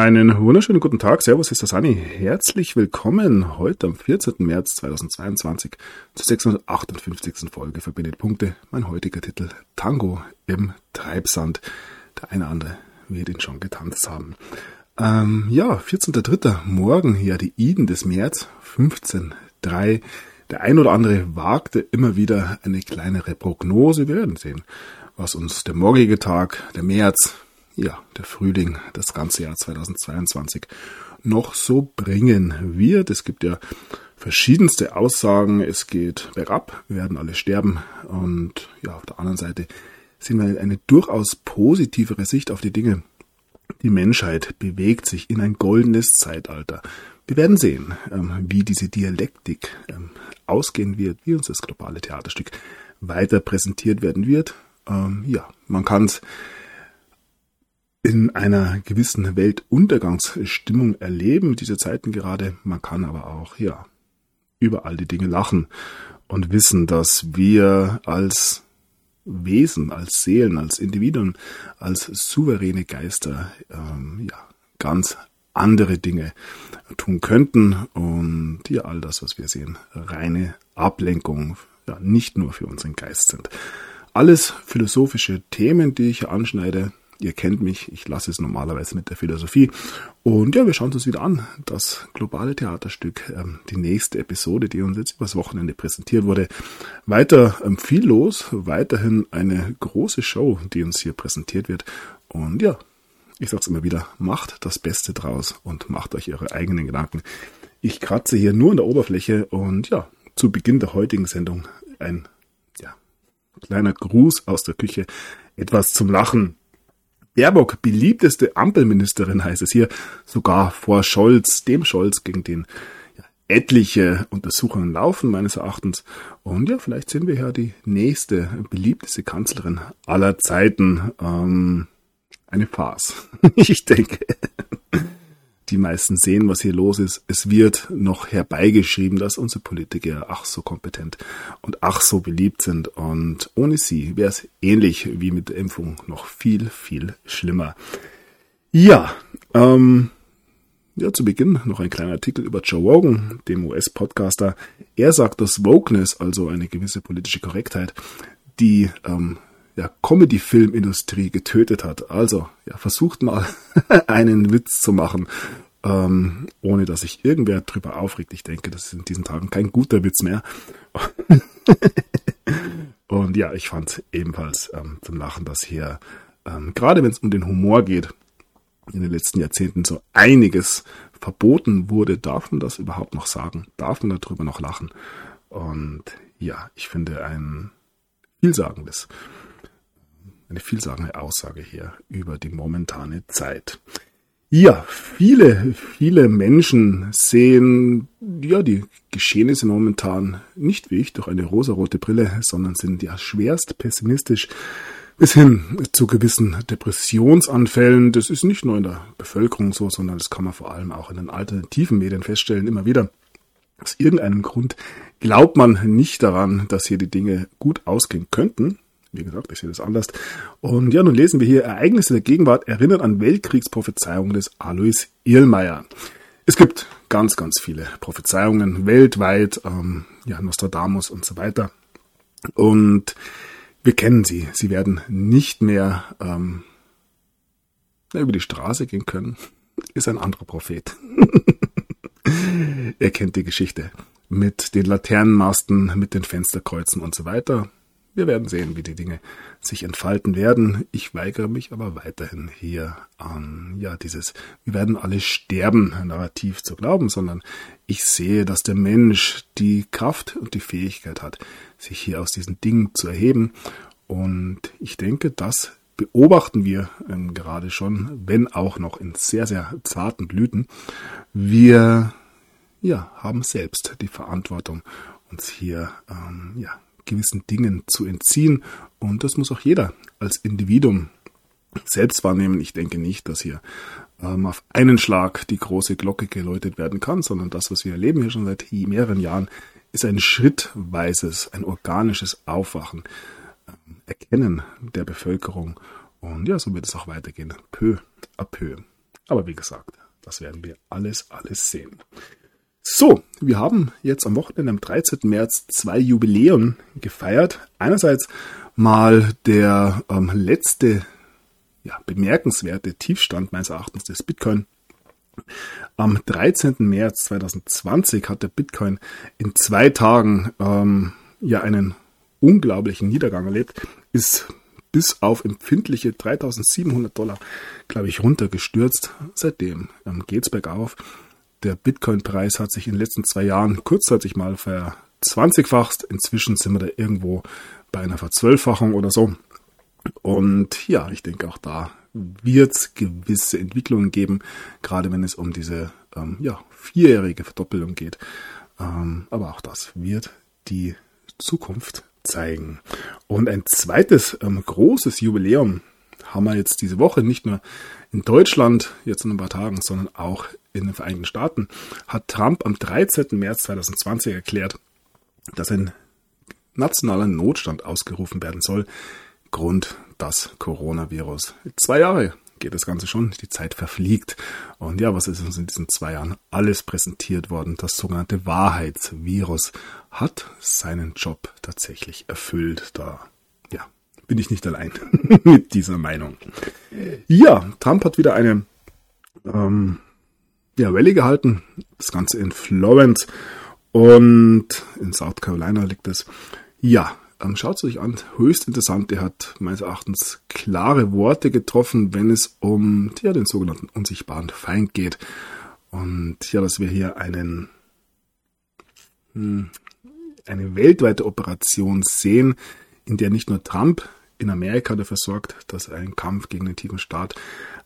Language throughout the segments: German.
Einen wunderschönen guten Tag. Servus, ist der Sani. Herzlich willkommen heute am 14. März 2022 zur 658. Folge Verbindet Punkte. Mein heutiger Titel Tango im Treibsand. Der eine oder andere wird ihn schon getanzt haben. Ähm, ja, 14.3. Morgen, ja, die Iden des März, 15.3. Der ein oder andere wagte immer wieder eine kleinere Prognose. Wir werden sehen, was uns der morgige Tag, der März, ja, der Frühling, das ganze Jahr 2022 noch so bringen wird. Es gibt ja verschiedenste Aussagen. Es geht bergab, wir werden alle sterben. Und ja, auf der anderen Seite sehen wir eine durchaus positivere Sicht auf die Dinge. Die Menschheit bewegt sich in ein goldenes Zeitalter. Wir werden sehen, ähm, wie diese Dialektik ähm, ausgehen wird, wie uns das globale Theaterstück weiter präsentiert werden wird. Ähm, ja, man kann es in einer gewissen Weltuntergangsstimmung erleben, diese Zeiten gerade. Man kann aber auch, ja, über all die Dinge lachen und wissen, dass wir als Wesen, als Seelen, als Individuen, als souveräne Geister, ähm, ja, ganz andere Dinge tun könnten und ja, all das, was wir sehen, reine Ablenkung, ja, nicht nur für unseren Geist sind. Alles philosophische Themen, die ich hier anschneide, Ihr kennt mich, ich lasse es normalerweise mit der Philosophie. Und ja, wir schauen uns wieder an. Das globale Theaterstück, ähm, die nächste Episode, die uns jetzt übers Wochenende präsentiert wurde. Weiter ähm, viel los, weiterhin eine große Show, die uns hier präsentiert wird. Und ja, ich sag's immer wieder, macht das Beste draus und macht euch eure eigenen Gedanken. Ich kratze hier nur an der Oberfläche und ja, zu Beginn der heutigen Sendung ein ja, kleiner Gruß aus der Küche, etwas zum Lachen. Baerbock, beliebteste Ampelministerin heißt es hier, sogar vor Scholz, dem Scholz, gegen den ja, etliche Untersuchungen laufen, meines Erachtens. Und ja, vielleicht sind wir ja die nächste beliebteste Kanzlerin aller Zeiten. Ähm, eine Farce. ich denke die meisten sehen, was hier los ist. Es wird noch herbeigeschrieben, dass unsere Politiker ach so kompetent und ach so beliebt sind. Und ohne sie wäre es ähnlich wie mit der Impfung noch viel, viel schlimmer. Ja, ähm, ja, zu Beginn noch ein kleiner Artikel über Joe Rogan, dem US-Podcaster. Er sagt, dass Wokeness, also eine gewisse politische Korrektheit, die ähm, ja, Comedy-Filmindustrie getötet hat. Also, ja, versucht mal einen Witz zu machen, ähm, ohne dass sich irgendwer drüber aufregt. Ich denke, das ist in diesen Tagen kein guter Witz mehr. Und ja, ich fand ebenfalls ähm, zum Lachen, dass hier, ähm, gerade wenn es um den Humor geht, in den letzten Jahrzehnten so einiges verboten wurde. Darf man das überhaupt noch sagen? Darf man darüber noch lachen? Und ja, ich finde ein vielsagendes eine vielsagende Aussage hier über die momentane Zeit. Ja, viele, viele Menschen sehen ja die Geschehnisse momentan nicht wie ich durch eine rosarote Brille, sondern sind ja schwerst pessimistisch bis hin zu gewissen Depressionsanfällen. Das ist nicht nur in der Bevölkerung so, sondern das kann man vor allem auch in den alternativen Medien feststellen, immer wieder. Aus irgendeinem Grund glaubt man nicht daran, dass hier die Dinge gut ausgehen könnten. Wie gesagt, ich sehe das anders. Und ja, nun lesen wir hier Ereignisse der Gegenwart erinnern an Weltkriegsprophezeiungen des Alois Irlmeier. Es gibt ganz, ganz viele Prophezeiungen weltweit, ähm, ja, Nostradamus und so weiter. Und wir kennen sie. Sie werden nicht mehr ähm, über die Straße gehen können. Ist ein anderer Prophet. er kennt die Geschichte mit den Laternenmasten, mit den Fensterkreuzen und so weiter. Wir werden sehen, wie die Dinge sich entfalten werden. Ich weigere mich aber weiterhin hier an, ja, dieses, wir werden alle sterben, Narrativ zu glauben, sondern ich sehe, dass der Mensch die Kraft und die Fähigkeit hat, sich hier aus diesen Dingen zu erheben. Und ich denke, das beobachten wir ähm, gerade schon, wenn auch noch in sehr, sehr zarten Blüten. Wir ja, haben selbst die Verantwortung, uns hier ähm, ja, gewissen Dingen zu entziehen. Und das muss auch jeder als Individuum selbst wahrnehmen. Ich denke nicht, dass hier ähm, auf einen Schlag die große Glocke geläutet werden kann, sondern das, was wir erleben hier schon seit mehreren Jahren, ist ein schrittweises, ein organisches Aufwachen, ähm, Erkennen der Bevölkerung. Und ja, so wird es auch weitergehen, peu à peu. Aber wie gesagt, das werden wir alles, alles sehen. So, wir haben jetzt am Wochenende am 13. März zwei Jubiläen gefeiert. Einerseits mal der ähm, letzte ja, bemerkenswerte Tiefstand meines Erachtens des Bitcoin. Am 13. März 2020 hat der Bitcoin in zwei Tagen ähm, ja einen unglaublichen Niedergang erlebt, ist bis auf empfindliche 3700 Dollar, glaube ich, runtergestürzt. Seitdem ähm, geht's bergauf. Der Bitcoin-Preis hat sich in den letzten zwei Jahren kurzzeitig mal verzwanzigfacht. Inzwischen sind wir da irgendwo bei einer Verzwölffachung oder so. Und ja, ich denke auch da wird es gewisse Entwicklungen geben, gerade wenn es um diese ähm, ja, vierjährige Verdoppelung geht. Ähm, aber auch das wird die Zukunft zeigen. Und ein zweites ähm, großes Jubiläum haben wir jetzt diese Woche nicht nur in Deutschland, jetzt in ein paar Tagen, sondern auch in den Vereinigten Staaten, hat Trump am 13. März 2020 erklärt, dass ein nationaler Notstand ausgerufen werden soll, Grund das Coronavirus. Zwei Jahre geht das Ganze schon, die Zeit verfliegt. Und ja, was ist uns in diesen zwei Jahren alles präsentiert worden? Das sogenannte Wahrheitsvirus hat seinen Job tatsächlich erfüllt. Da, bin ich nicht allein mit dieser Meinung. Ja, Trump hat wieder eine ähm, ja, Rallye gehalten. Das Ganze in Florence und in South Carolina liegt es. Ja, ähm, schaut es euch an. Höchst interessant. Er hat meines Erachtens klare Worte getroffen, wenn es um ja, den sogenannten unsichtbaren Feind geht. Und ja, dass wir hier einen, hm, eine weltweite Operation sehen, in der nicht nur Trump in Amerika dafür sorgt, dass ein Kampf gegen den tiefen Staat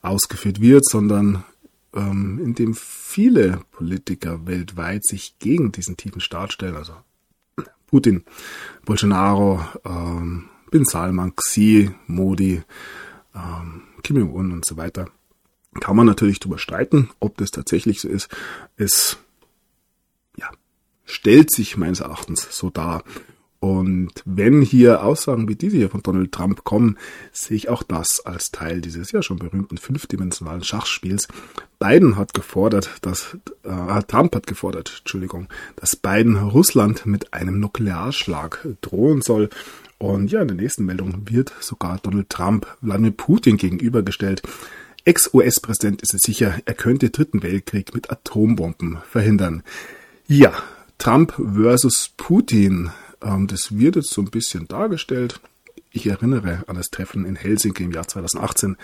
ausgeführt wird, sondern ähm, in dem viele Politiker weltweit sich gegen diesen tiefen Staat stellen, also Putin, Bolsonaro, ähm, Bin Salman, Xi, Modi, ähm, Kim Jong-un und so weiter. Kann man natürlich darüber streiten, ob das tatsächlich so ist. Es ja, stellt sich meines Erachtens so dar. Und wenn hier Aussagen wie diese hier von Donald Trump kommen, sehe ich auch das als Teil dieses ja schon berühmten fünfdimensionalen Schachspiels. Biden hat gefordert, dass äh, Trump hat gefordert, Entschuldigung, dass Biden Russland mit einem Nuklearschlag drohen soll. Und ja, in der nächsten Meldung wird sogar Donald Trump Wladimir Putin gegenübergestellt. Ex-US-Präsident ist es sicher, er könnte dritten Weltkrieg mit Atombomben verhindern. Ja, Trump versus Putin das wird jetzt so ein bisschen dargestellt. Ich erinnere an das Treffen in Helsinki im Jahr 2018.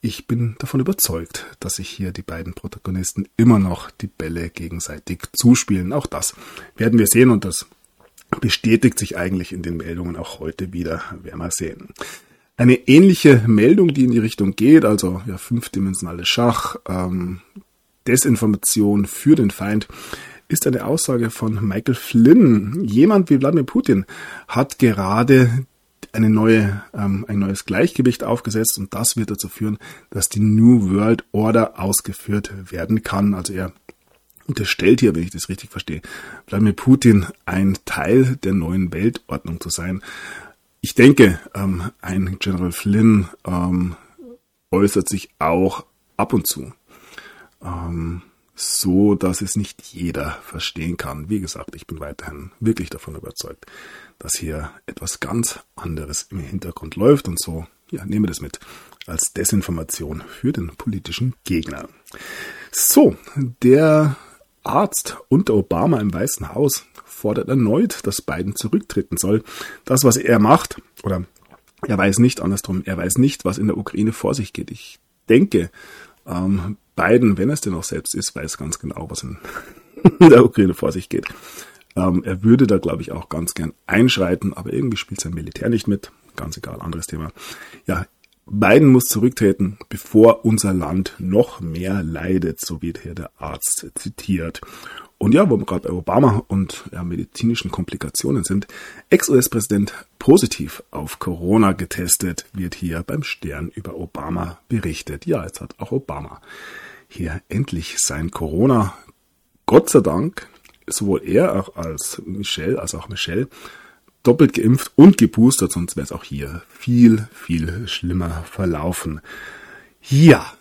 Ich bin davon überzeugt, dass sich hier die beiden Protagonisten immer noch die Bälle gegenseitig zuspielen. Auch das werden wir sehen und das bestätigt sich eigentlich in den Meldungen auch heute wieder. Werden wir sehen. Eine ähnliche Meldung, die in die Richtung geht, also ja, fünfdimensionale Schach, ähm, Desinformation für den Feind, ist eine Aussage von Michael Flynn. Jemand wie Wladimir Putin hat gerade eine neue, ähm, ein neues Gleichgewicht aufgesetzt und das wird dazu führen, dass die New World Order ausgeführt werden kann. Also er unterstellt hier, wenn ich das richtig verstehe, Wladimir Putin ein Teil der neuen Weltordnung zu sein. Ich denke, ähm, ein General Flynn ähm, äußert sich auch ab und zu. Ähm, so dass es nicht jeder verstehen kann. Wie gesagt, ich bin weiterhin wirklich davon überzeugt, dass hier etwas ganz anderes im Hintergrund läuft und so, ja, nehme das mit als Desinformation für den politischen Gegner. So, der Arzt unter Obama im Weißen Haus fordert erneut, dass Biden zurücktreten soll. Das, was er macht, oder er weiß nicht, andersrum, er weiß nicht, was in der Ukraine vor sich geht. Ich denke, ähm, Biden, wenn es denn auch selbst ist, weiß ganz genau, was in der Ukraine vor sich geht. Ähm, er würde da, glaube ich, auch ganz gern einschreiten, aber irgendwie spielt sein Militär nicht mit. Ganz egal, anderes Thema. Ja, Biden muss zurücktreten, bevor unser Land noch mehr leidet, so wird hier der Arzt zitiert. Und ja, wo wir gerade bei Obama und ja, medizinischen Komplikationen sind, Ex-US-Präsident positiv auf Corona getestet, wird hier beim Stern über Obama berichtet. Ja, jetzt hat auch Obama hier endlich sein Corona. Gott sei Dank, sowohl er auch als Michelle, als auch Michelle, doppelt geimpft und geboostert, sonst wäre es auch hier viel, viel schlimmer verlaufen. Ja,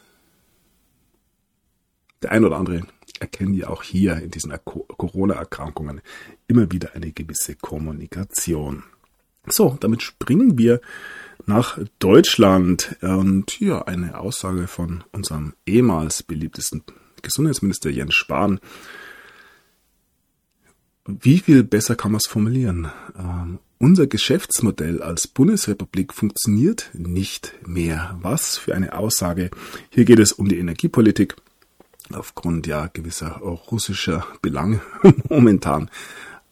der ein oder andere erkennt ja auch hier in diesen Corona-Erkrankungen immer wieder eine gewisse Kommunikation. So, damit springen wir nach Deutschland und hier eine Aussage von unserem ehemals beliebtesten Gesundheitsminister Jens Spahn. Wie viel besser kann man es formulieren? Ähm, unser Geschäftsmodell als Bundesrepublik funktioniert nicht mehr. Was für eine Aussage. Hier geht es um die Energiepolitik aufgrund ja gewisser russischer Belange momentan.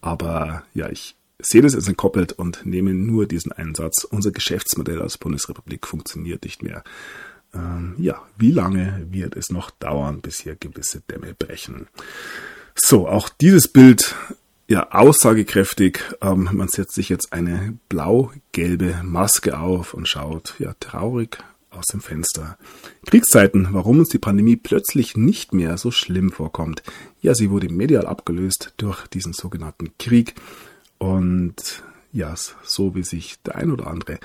Aber ja, ich sehe das jetzt entkoppelt und nehme nur diesen Einsatz. Unser Geschäftsmodell als Bundesrepublik funktioniert nicht mehr. Ähm, ja, wie lange wird es noch dauern, bis hier gewisse Dämme brechen? So, auch dieses Bild ja aussagekräftig. Ähm, man setzt sich jetzt eine blau-gelbe Maske auf und schaut ja traurig aus dem Fenster. Kriegszeiten, warum uns die Pandemie plötzlich nicht mehr so schlimm vorkommt. Ja, sie wurde medial abgelöst durch diesen sogenannten Krieg. Und ja, so wie sich der ein oder andere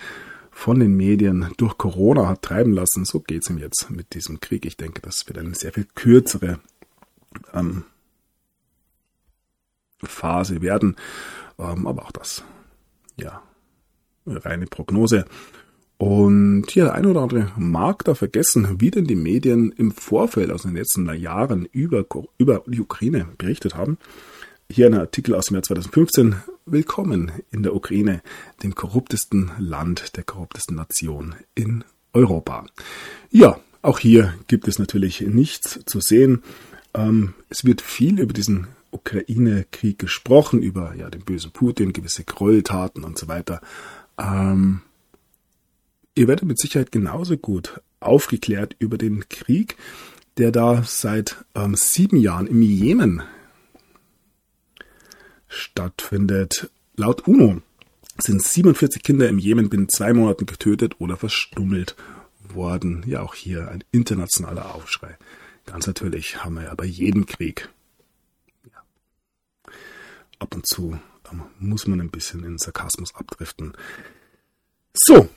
von den Medien durch Corona hat treiben lassen, so geht es ihm jetzt mit diesem Krieg. Ich denke, das wird eine sehr viel kürzere ähm, Phase werden. Ähm, aber auch das, ja, reine Prognose. Und ja, der eine oder andere mag da vergessen, wie denn die Medien im Vorfeld aus den letzten Jahren über, über die Ukraine berichtet haben. Hier ein Artikel aus dem Jahr 2015. Willkommen in der Ukraine, dem korruptesten Land der korruptesten Nation in Europa. Ja, auch hier gibt es natürlich nichts zu sehen. Ähm, es wird viel über diesen Ukraine-Krieg gesprochen, über ja den bösen Putin, gewisse Gräueltaten und so weiter. Ähm, ihr werdet mit Sicherheit genauso gut aufgeklärt über den Krieg, der da seit ähm, sieben Jahren im Jemen stattfindet. Laut UNO sind 47 Kinder im Jemen binnen zwei Monaten getötet oder verstummelt worden. Ja, auch hier ein internationaler Aufschrei. Ganz natürlich haben wir ja bei jedem Krieg. Ja. Ab und zu ähm, muss man ein bisschen in Sarkasmus abdriften. So,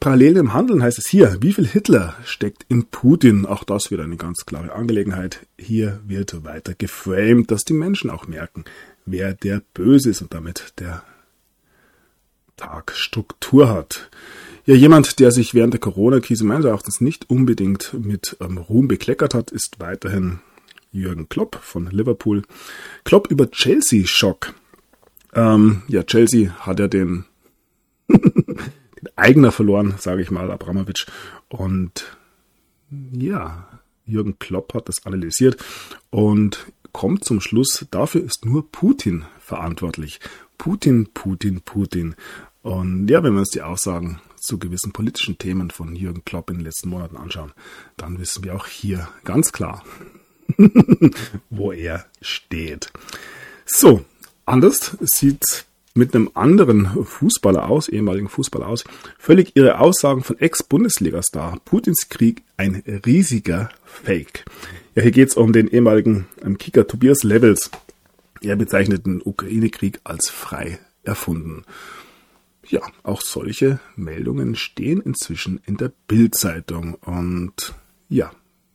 Parallel im Handeln heißt es hier, wie viel Hitler steckt in Putin? Auch das wird eine ganz klare Angelegenheit. Hier wird weiter geframed, dass die Menschen auch merken, wer der Böse ist und damit der Tag Struktur hat. Ja, jemand, der sich während der Corona-Krise meines Erachtens nicht unbedingt mit ähm, Ruhm bekleckert hat, ist weiterhin Jürgen Klopp von Liverpool. Klopp über Chelsea-Schock. Ähm, ja, Chelsea hat ja den eigener verloren, sage ich mal, Abramowitsch. Und ja, Jürgen Klopp hat das analysiert und kommt zum Schluss, dafür ist nur Putin verantwortlich. Putin, Putin, Putin. Und ja, wenn wir uns die Aussagen zu gewissen politischen Themen von Jürgen Klopp in den letzten Monaten anschauen, dann wissen wir auch hier ganz klar, wo er steht. So, anders sieht mit einem anderen Fußballer aus, ehemaligen Fußballer aus, völlig ihre Aussagen von Ex-Bundesliga-Star Putins Krieg ein riesiger Fake. Ja, hier geht's um den ehemaligen ähm, Kicker Tobias Levels. Er bezeichnet den Ukraine-Krieg als frei erfunden. Ja, auch solche Meldungen stehen inzwischen in der Bild-Zeitung. Und ja,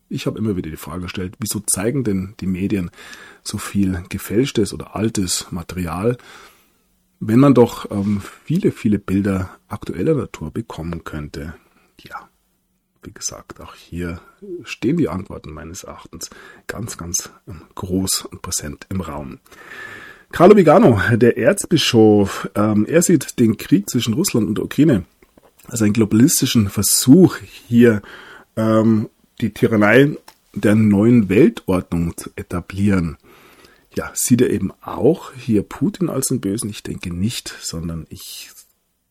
ich habe immer wieder die Frage gestellt, wieso zeigen denn die Medien so viel gefälschtes oder altes Material? wenn man doch ähm, viele, viele Bilder aktueller Natur bekommen könnte. Ja, wie gesagt, auch hier stehen die Antworten meines Erachtens ganz, ganz ähm, groß und präsent im Raum. Carlo Vigano, der Erzbischof, ähm, er sieht den Krieg zwischen Russland und Ukraine als einen globalistischen Versuch, hier ähm, die Tyrannei der neuen Weltordnung zu etablieren ja, sieht er eben auch hier Putin als den Bösen? Ich denke nicht, sondern ich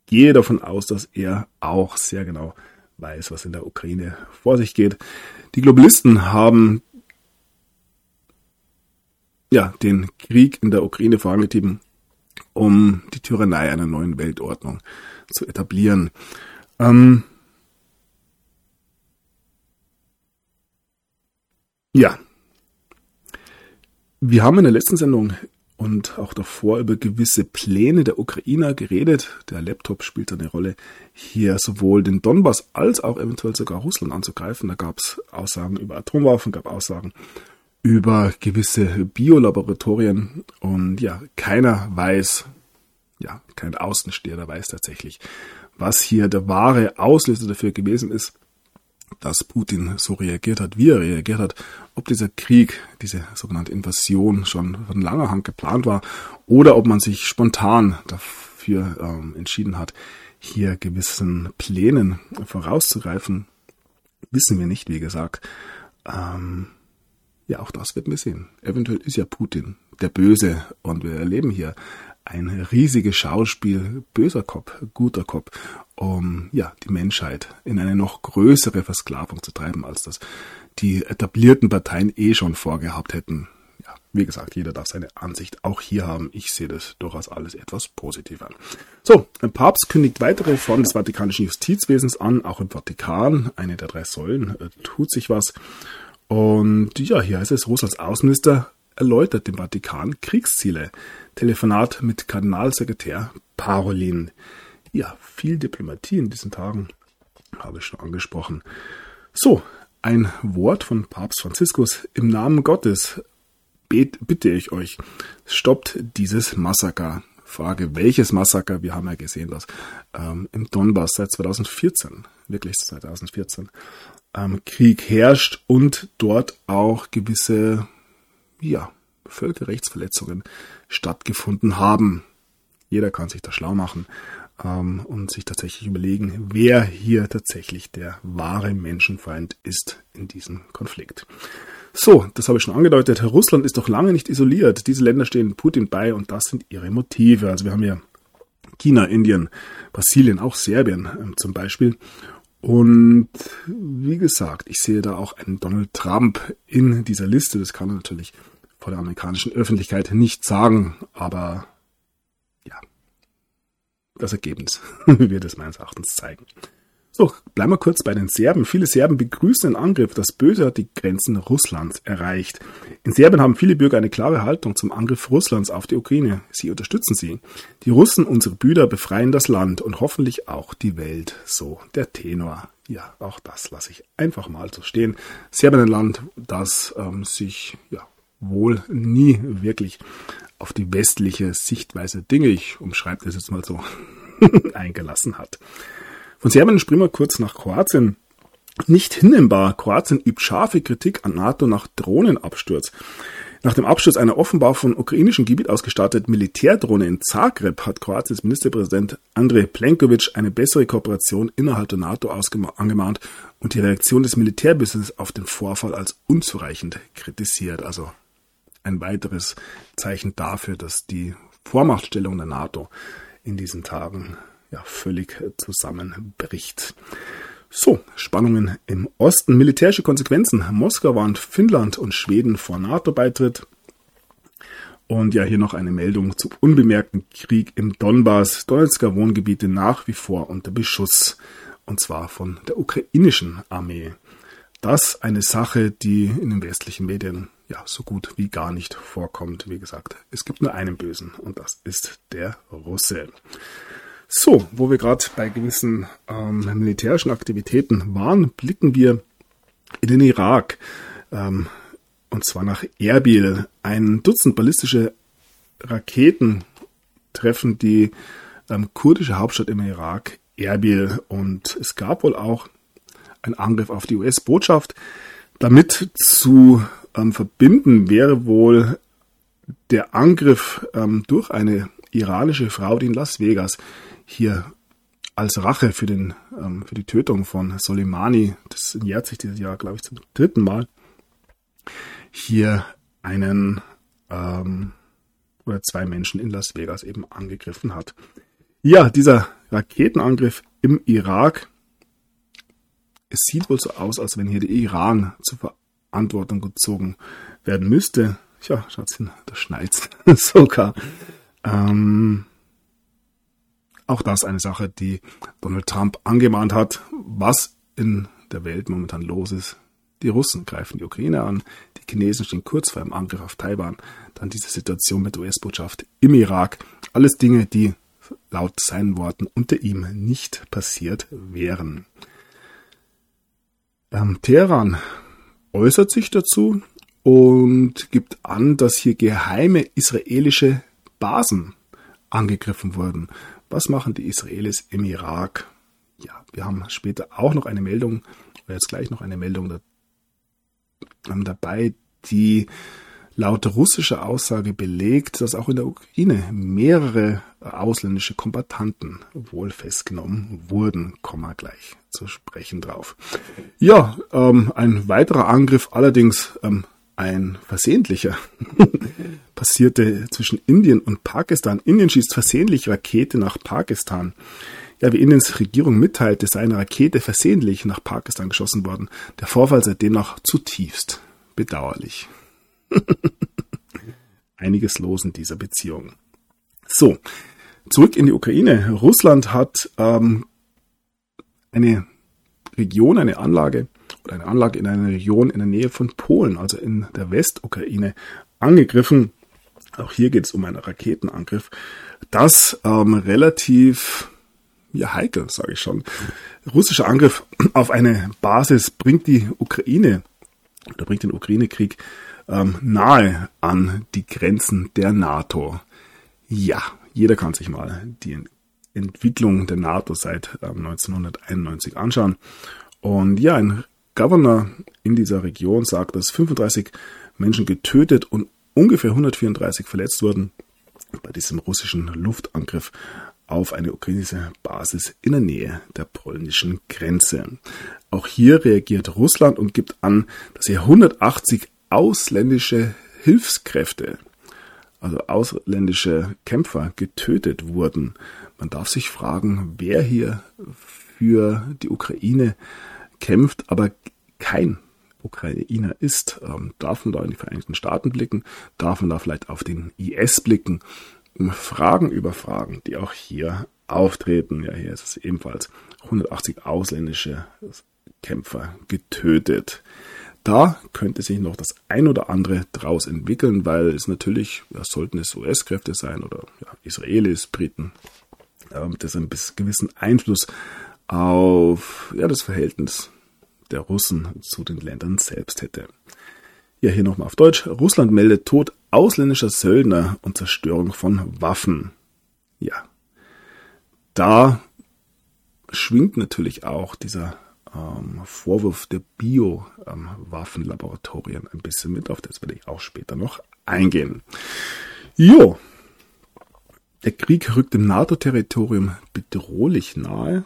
gehe davon aus, dass er auch sehr genau weiß, was in der Ukraine vor sich geht. Die Globalisten haben ja den Krieg in der Ukraine vorangetrieben, um die Tyrannei einer neuen Weltordnung zu etablieren. Ähm ja, wir haben in der letzten Sendung und auch davor über gewisse Pläne der Ukrainer geredet. Der Laptop spielt eine Rolle, hier sowohl den Donbass als auch eventuell sogar Russland anzugreifen. Da gab es Aussagen über Atomwaffen, gab Aussagen über gewisse Biolaboratorien und ja, keiner weiß, ja, kein Außenstehender weiß tatsächlich, was hier der wahre Auslöser dafür gewesen ist, dass Putin so reagiert hat, wie er reagiert hat, ob dieser Krieg, diese sogenannte Invasion schon von langer Hand geplant war oder ob man sich spontan dafür ähm, entschieden hat, hier gewissen Plänen vorauszugreifen, wissen wir nicht, wie gesagt. Ähm, ja, auch das wird wir sehen. Eventuell ist ja Putin der Böse und wir erleben hier ein riesiges Schauspiel böser Kopf, guter Kopf, um ja die Menschheit in eine noch größere Versklavung zu treiben, als das die etablierten Parteien eh schon vorgehabt hätten. Ja, wie gesagt, jeder darf seine Ansicht auch hier haben. Ich sehe das durchaus alles etwas positiv an. So, ein Papst kündigt weitere Reformen des vatikanischen Justizwesens an, auch im Vatikan, eine der drei Säulen, äh, tut sich was. Und ja, hier heißt es, Russlands Außenminister erläutert dem Vatikan Kriegsziele. Telefonat mit Kardinalsekretär Parolin. Ja, viel Diplomatie in diesen Tagen habe ich schon angesprochen. So, ein Wort von Papst Franziskus. Im Namen Gottes bet, bitte ich euch, stoppt dieses Massaker. Frage, welches Massaker? Wir haben ja gesehen, dass ähm, im Donbass seit 2014, wirklich seit 2014, ähm, Krieg herrscht und dort auch gewisse ja, Völkerrechtsverletzungen stattgefunden haben. Jeder kann sich da schlau machen ähm, und sich tatsächlich überlegen, wer hier tatsächlich der wahre Menschenfeind ist in diesem Konflikt. So, das habe ich schon angedeutet. Russland ist doch lange nicht isoliert. Diese Länder stehen Putin bei und das sind ihre Motive. Also wir haben ja China, Indien, Brasilien, auch Serbien ähm, zum Beispiel. Und wie gesagt, ich sehe da auch einen Donald Trump in dieser Liste. Das kann er natürlich vor der amerikanischen Öffentlichkeit nicht sagen, aber ja, das Ergebnis wird es meines Erachtens zeigen. So, bleiben wir kurz bei den Serben. Viele Serben begrüßen den Angriff. Das Böse hat die Grenzen Russlands erreicht. In Serbien haben viele Bürger eine klare Haltung zum Angriff Russlands auf die Ukraine. Sie unterstützen sie. Die Russen, unsere Brüder, befreien das Land und hoffentlich auch die Welt. So der Tenor. Ja, auch das lasse ich einfach mal so stehen. Serbien ein Land, das ähm, sich ja wohl nie wirklich auf die westliche Sichtweise Dinge, ich umschreibe das jetzt mal so, eingelassen hat. Von Serbien springen wir kurz nach Kroatien. Nicht hinnehmbar. Kroatien übt scharfe Kritik an NATO nach Drohnenabsturz. Nach dem Absturz einer offenbar von ukrainischem Gebiet ausgestatteten Militärdrohne in Zagreb hat Kroatiens Ministerpräsident Andrej Plenkovic eine bessere Kooperation innerhalb der NATO angemahnt und die Reaktion des Militärbusiness auf den Vorfall als unzureichend kritisiert. Also ein weiteres Zeichen dafür, dass die Vormachtstellung der NATO in diesen Tagen ja völlig zusammenbricht. So, Spannungen im Osten, militärische Konsequenzen. Moskau warnt Finnland und Schweden vor NATO-Beitritt. Und ja, hier noch eine Meldung zum unbemerkten Krieg im Donbass. Donetsker Wohngebiete nach wie vor unter Beschuss. Und zwar von der ukrainischen Armee. Das eine Sache, die in den westlichen Medien ja so gut wie gar nicht vorkommt. Wie gesagt, es gibt nur einen Bösen und das ist der Russe. So, wo wir gerade bei gewissen ähm, militärischen Aktivitäten waren, blicken wir in den Irak. Ähm, und zwar nach Erbil. Ein Dutzend ballistische Raketen treffen die ähm, kurdische Hauptstadt im Irak, Erbil. Und es gab wohl auch einen Angriff auf die US-Botschaft. Damit zu ähm, verbinden wäre wohl der Angriff ähm, durch eine iranische Frau, die in Las Vegas hier als Rache für, den, ähm, für die Tötung von Soleimani, das jährt sich dieses Jahr, glaube ich, zum dritten Mal, hier einen ähm, oder zwei Menschen in Las Vegas eben angegriffen hat. Ja, dieser Raketenangriff im Irak, es sieht wohl so aus, als wenn hier der Iran zur Verantwortung gezogen werden müsste. Tja, schaut's hin, da schneit's sogar. Ähm, auch das eine Sache, die Donald Trump angemahnt hat, was in der Welt momentan los ist. Die Russen greifen die Ukraine an, die Chinesen stehen kurz vor einem Angriff auf Taiwan, dann diese Situation mit US-Botschaft im Irak. Alles Dinge, die laut seinen Worten unter ihm nicht passiert wären. Ähm, Teheran äußert sich dazu und gibt an, dass hier geheime israelische Basen angegriffen wurden. Was machen die Israelis im Irak? Ja, wir haben später auch noch eine Meldung, oder jetzt gleich noch eine Meldung dabei, die laut russischer Aussage belegt, dass auch in der Ukraine mehrere ausländische Kombatanten wohl festgenommen wurden. Kommen wir gleich zu sprechen drauf. Ja, ähm, ein weiterer Angriff, allerdings ähm, ein versehentlicher, passierte zwischen Indien und Pakistan. Indien schießt versehentlich Rakete nach Pakistan. Ja, wie Indiens Regierung mitteilte, sei eine Rakete versehentlich nach Pakistan geschossen worden. Der Vorfall sei demnach zutiefst bedauerlich. Einiges los in dieser Beziehung. So, zurück in die Ukraine. Russland hat ähm, eine Region, eine Anlage oder eine Anlage in einer Region in der Nähe von Polen, also in der Westukraine, angegriffen. Auch hier geht es um einen Raketenangriff. Das ähm, relativ ja, heikel, sage ich schon. Russischer Angriff auf eine Basis bringt die Ukraine oder bringt den Ukraine-Krieg ähm, nahe an die Grenzen der NATO. Ja, jeder kann sich mal die Entwicklung der NATO seit ähm, 1991 anschauen. Und ja, ein Governor in dieser Region sagt, dass 35 Menschen getötet und ungefähr 134 verletzt wurden bei diesem russischen Luftangriff auf eine ukrainische Basis in der Nähe der polnischen Grenze. Auch hier reagiert Russland und gibt an, dass hier 180 ausländische Hilfskräfte, also ausländische Kämpfer getötet wurden. Man darf sich fragen, wer hier für die Ukraine kämpft, aber kein Ukrainer ist. Ähm, darf man da in die Vereinigten Staaten blicken? Darf man da vielleicht auf den IS blicken? Fragen über Fragen, die auch hier auftreten. Ja, hier ist es ebenfalls 180 ausländische Kämpfer getötet. Da könnte sich noch das ein oder andere draus entwickeln, weil es natürlich, ja, sollten es US-Kräfte sein oder ja, Israelis, Briten, äh, das einen gewissen Einfluss auf ja, das Verhältnis der Russen zu den Ländern selbst hätte. Ja, hier nochmal auf Deutsch. Russland meldet Tod ausländischer Söldner und Zerstörung von Waffen. Ja. Da schwingt natürlich auch dieser ähm, Vorwurf der Bio-Waffenlaboratorien ähm, ein bisschen mit. Auf das werde ich auch später noch eingehen. Jo. Der Krieg rückt im NATO-Territorium bedrohlich nahe.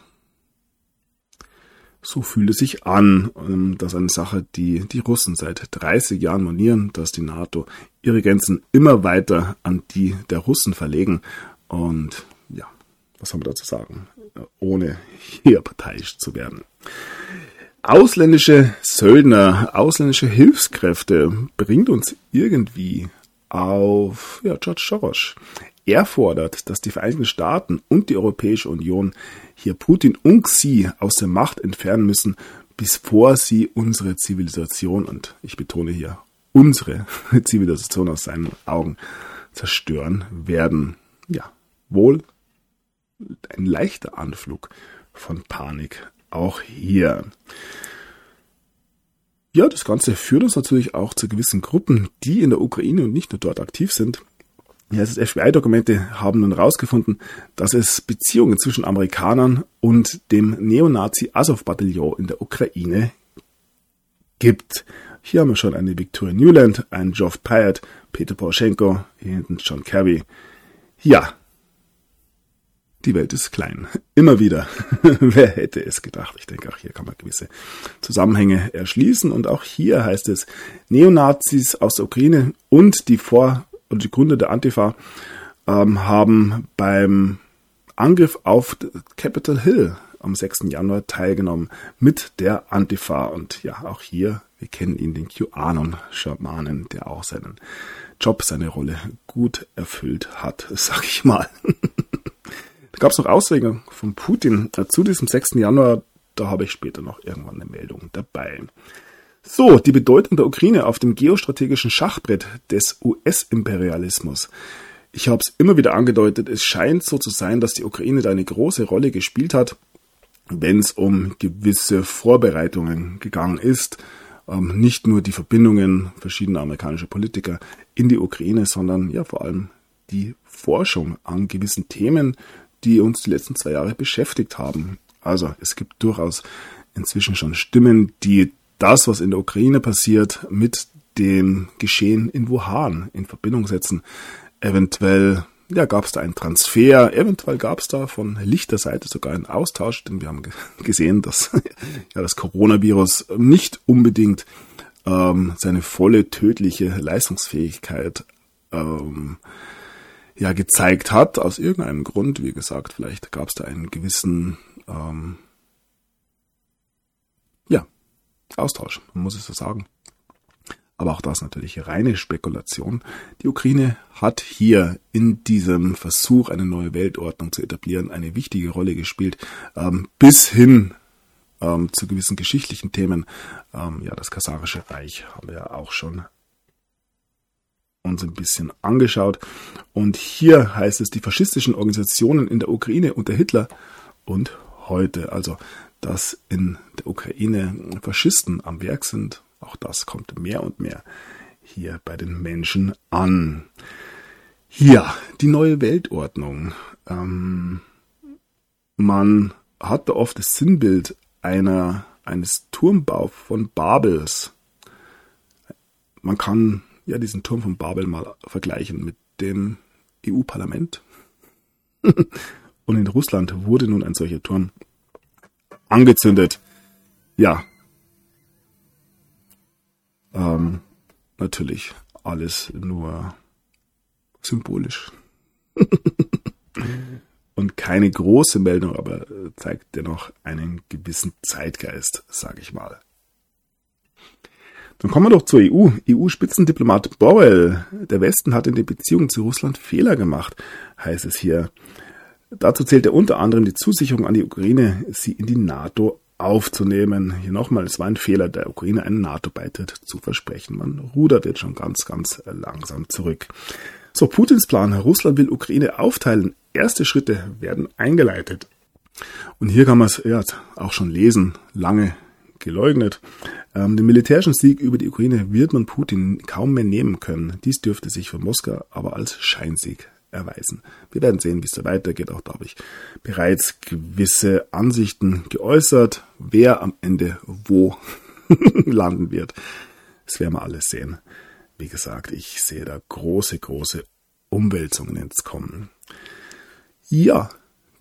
So fühlt es sich an. Ähm, das ist eine Sache, die die Russen seit 30 Jahren monieren, dass die NATO ihre Grenzen immer weiter an die der Russen verlegen. Und ja, was haben wir dazu sagen? Ohne hier parteiisch zu werden. Ausländische Söldner, ausländische Hilfskräfte bringt uns irgendwie auf ja, George Soros. Er fordert, dass die Vereinigten Staaten und die Europäische Union hier Putin und Xi aus der Macht entfernen müssen, bevor sie unsere Zivilisation, und ich betone hier unsere Zivilisation aus seinen Augen, zerstören werden. Ja, wohl ein leichter Anflug von Panik auch hier. Ja, das Ganze führt uns natürlich auch zu gewissen Gruppen, die in der Ukraine und nicht nur dort aktiv sind, ja, FBI-Dokumente haben nun herausgefunden, dass es Beziehungen zwischen Amerikanern und dem Neonazi Azov-Bataillon in der Ukraine gibt. Hier haben wir schon eine Victoria Newland, einen Geoff Pyatt, Peter Poroschenko, hier hinten John Kerry. Ja, die Welt ist klein. Immer wieder. Wer hätte es gedacht? Ich denke, auch hier kann man gewisse Zusammenhänge erschließen. Und auch hier heißt es, Neonazis aus der Ukraine und die Vor- und die Gründer der Antifa ähm, haben beim Angriff auf Capitol Hill am 6. Januar teilgenommen mit der Antifa. Und ja, auch hier, wir kennen ihn, den QAnon-Schamanen, der auch seinen Job, seine Rolle gut erfüllt hat, sag ich mal. da gab es noch Aussagen von Putin zu diesem 6. Januar. Da habe ich später noch irgendwann eine Meldung dabei. So, die Bedeutung der Ukraine auf dem geostrategischen Schachbrett des US-Imperialismus. Ich habe es immer wieder angedeutet, es scheint so zu sein, dass die Ukraine da eine große Rolle gespielt hat, wenn es um gewisse Vorbereitungen gegangen ist. ähm, nicht nur die Verbindungen verschiedener amerikanischer Politiker in die Ukraine, sondern ja vor allem die Forschung an gewissen Themen, die uns die letzten zwei Jahre beschäftigt haben. Also es gibt durchaus inzwischen schon Stimmen, die das, was in der Ukraine passiert, mit dem Geschehen in Wuhan in Verbindung setzen. Eventuell ja, gab es da einen Transfer, eventuell gab es da von Lichterseite sogar einen Austausch, denn wir haben gesehen, dass ja, das Coronavirus nicht unbedingt ähm, seine volle tödliche Leistungsfähigkeit ähm, ja gezeigt hat, aus irgendeinem Grund, wie gesagt, vielleicht gab es da einen gewissen ähm, ja, Austausch, man muss es so sagen aber auch das natürlich reine Spekulation. Die Ukraine hat hier in diesem Versuch, eine neue Weltordnung zu etablieren, eine wichtige Rolle gespielt, ähm, bis hin ähm, zu gewissen geschichtlichen Themen. Ähm, ja, das Kasarische Reich haben wir ja auch schon uns ein bisschen angeschaut. Und hier heißt es, die faschistischen Organisationen in der Ukraine unter Hitler und heute, also dass in der Ukraine Faschisten am Werk sind auch das kommt mehr und mehr hier bei den Menschen an. Ja, die neue Weltordnung. Ähm, man hatte oft das Sinnbild einer, eines Turmbau von Babels. Man kann ja diesen Turm von Babel mal vergleichen mit dem EU-Parlament. Und in Russland wurde nun ein solcher Turm angezündet. Ja, ähm, natürlich alles nur symbolisch. Und keine große Meldung, aber äh, zeigt dennoch einen gewissen Zeitgeist, sage ich mal. Dann kommen wir doch zur EU. EU-Spitzendiplomat Borrell. Der Westen hat in den Beziehungen zu Russland Fehler gemacht, heißt es hier. Dazu zählt er unter anderem die Zusicherung an die Ukraine, sie in die NATO aufzunehmen. Hier nochmal, es war ein Fehler der Ukraine, einen NATO-Beitritt zu versprechen. Man rudert jetzt schon ganz, ganz langsam zurück. So, Putins Plan. Russland will Ukraine aufteilen. Erste Schritte werden eingeleitet. Und hier kann man es ja, auch schon lesen, lange geleugnet. Ähm, den militärischen Sieg über die Ukraine wird man Putin kaum mehr nehmen können. Dies dürfte sich für Moskau aber als Scheinsieg erweisen. Wir werden sehen, wie es da weitergeht. Auch da habe ich bereits gewisse Ansichten geäußert, wer am Ende wo landen wird. Das werden wir alles sehen. Wie gesagt, ich sehe da große, große Umwälzungen ins Kommen. Ja,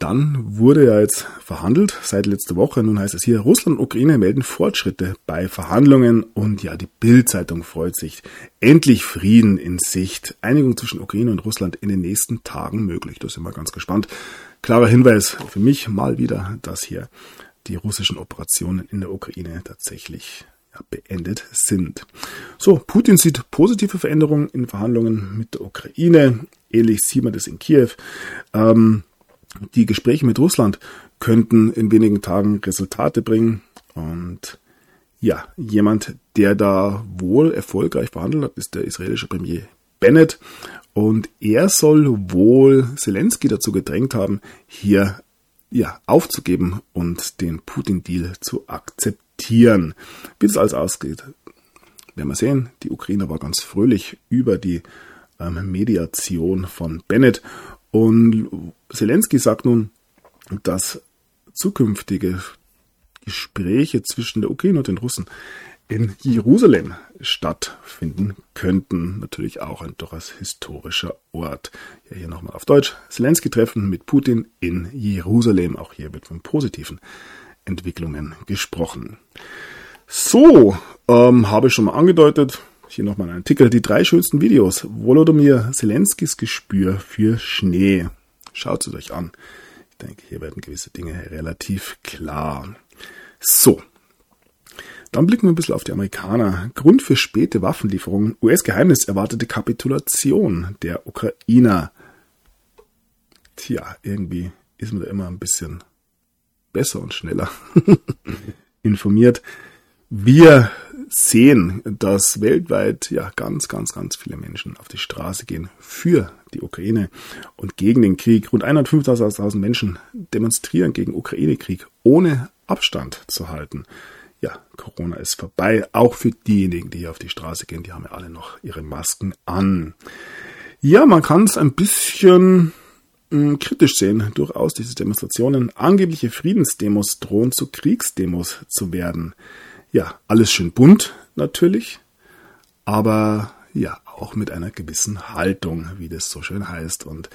dann wurde ja jetzt verhandelt seit letzter Woche. Nun heißt es hier, Russland und Ukraine melden Fortschritte bei Verhandlungen und ja, die Bild-Zeitung freut sich. Endlich Frieden in Sicht. Einigung zwischen Ukraine und Russland in den nächsten Tagen möglich. Da sind wir ganz gespannt. Klarer Hinweis für mich mal wieder, dass hier die russischen Operationen in der Ukraine tatsächlich beendet sind. So, Putin sieht positive Veränderungen in Verhandlungen mit der Ukraine. Ähnlich sieht man das in Kiew. Ähm, die Gespräche mit Russland könnten in wenigen Tagen Resultate bringen. Und ja, jemand, der da wohl erfolgreich verhandelt hat, ist der israelische Premier Bennett. Und er soll wohl Zelensky dazu gedrängt haben, hier ja, aufzugeben und den Putin-Deal zu akzeptieren. Wie das alles ausgeht, werden wir sehen. Die Ukraine war ganz fröhlich über die ähm, Mediation von Bennett und Zelensky sagt nun, dass zukünftige Gespräche zwischen der Ukraine und den Russen in Jerusalem stattfinden könnten. Natürlich auch ein durchaus historischer Ort. Ja, hier nochmal auf Deutsch. Zelensky-Treffen mit Putin in Jerusalem. Auch hier wird von positiven Entwicklungen gesprochen. So, ähm, habe ich schon mal angedeutet. Hier nochmal ein Artikel. Die drei schönsten Videos. Volodymyr Zelenskis Gespür für Schnee. Schaut es euch an. Ich denke, hier werden gewisse Dinge relativ klar. So. Dann blicken wir ein bisschen auf die Amerikaner. Grund für späte Waffenlieferungen. US-Geheimnis erwartete Kapitulation der Ukrainer. Tja, irgendwie ist man da immer ein bisschen besser und schneller informiert. Wir sehen, dass weltweit ja ganz, ganz, ganz viele Menschen auf die Straße gehen für die Ukraine und gegen den Krieg. Rund 150.000 Menschen demonstrieren gegen Ukraine-Krieg, ohne Abstand zu halten. ja, Corona ist vorbei. Auch für diejenigen, die hier auf die Straße gehen, die haben ja alle noch ihre Masken an. Ja, man kann es ein bisschen hm, kritisch sehen, durchaus diese Demonstrationen. Angebliche Friedensdemos drohen zu Kriegsdemos zu werden. Ja, alles schön bunt natürlich, aber ja, auch mit einer gewissen Haltung, wie das so schön heißt. Und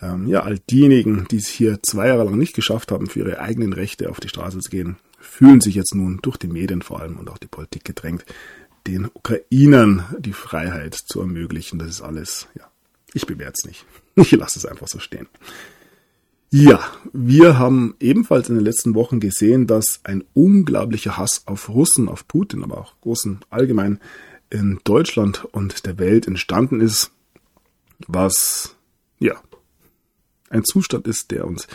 ähm, ja, all diejenigen, die es hier zwei Jahre lang nicht geschafft haben, für ihre eigenen Rechte auf die Straße zu gehen, fühlen sich jetzt nun durch die Medien vor allem und auch die Politik gedrängt, den Ukrainern die Freiheit zu ermöglichen. Das ist alles, ja, ich bewerte es nicht. Ich lasse es einfach so stehen. Ja, wir haben ebenfalls in den letzten Wochen gesehen, dass ein unglaublicher Hass auf Russen, auf Putin, aber auch Russen allgemein in Deutschland und der Welt entstanden ist, was ja ein Zustand ist, der uns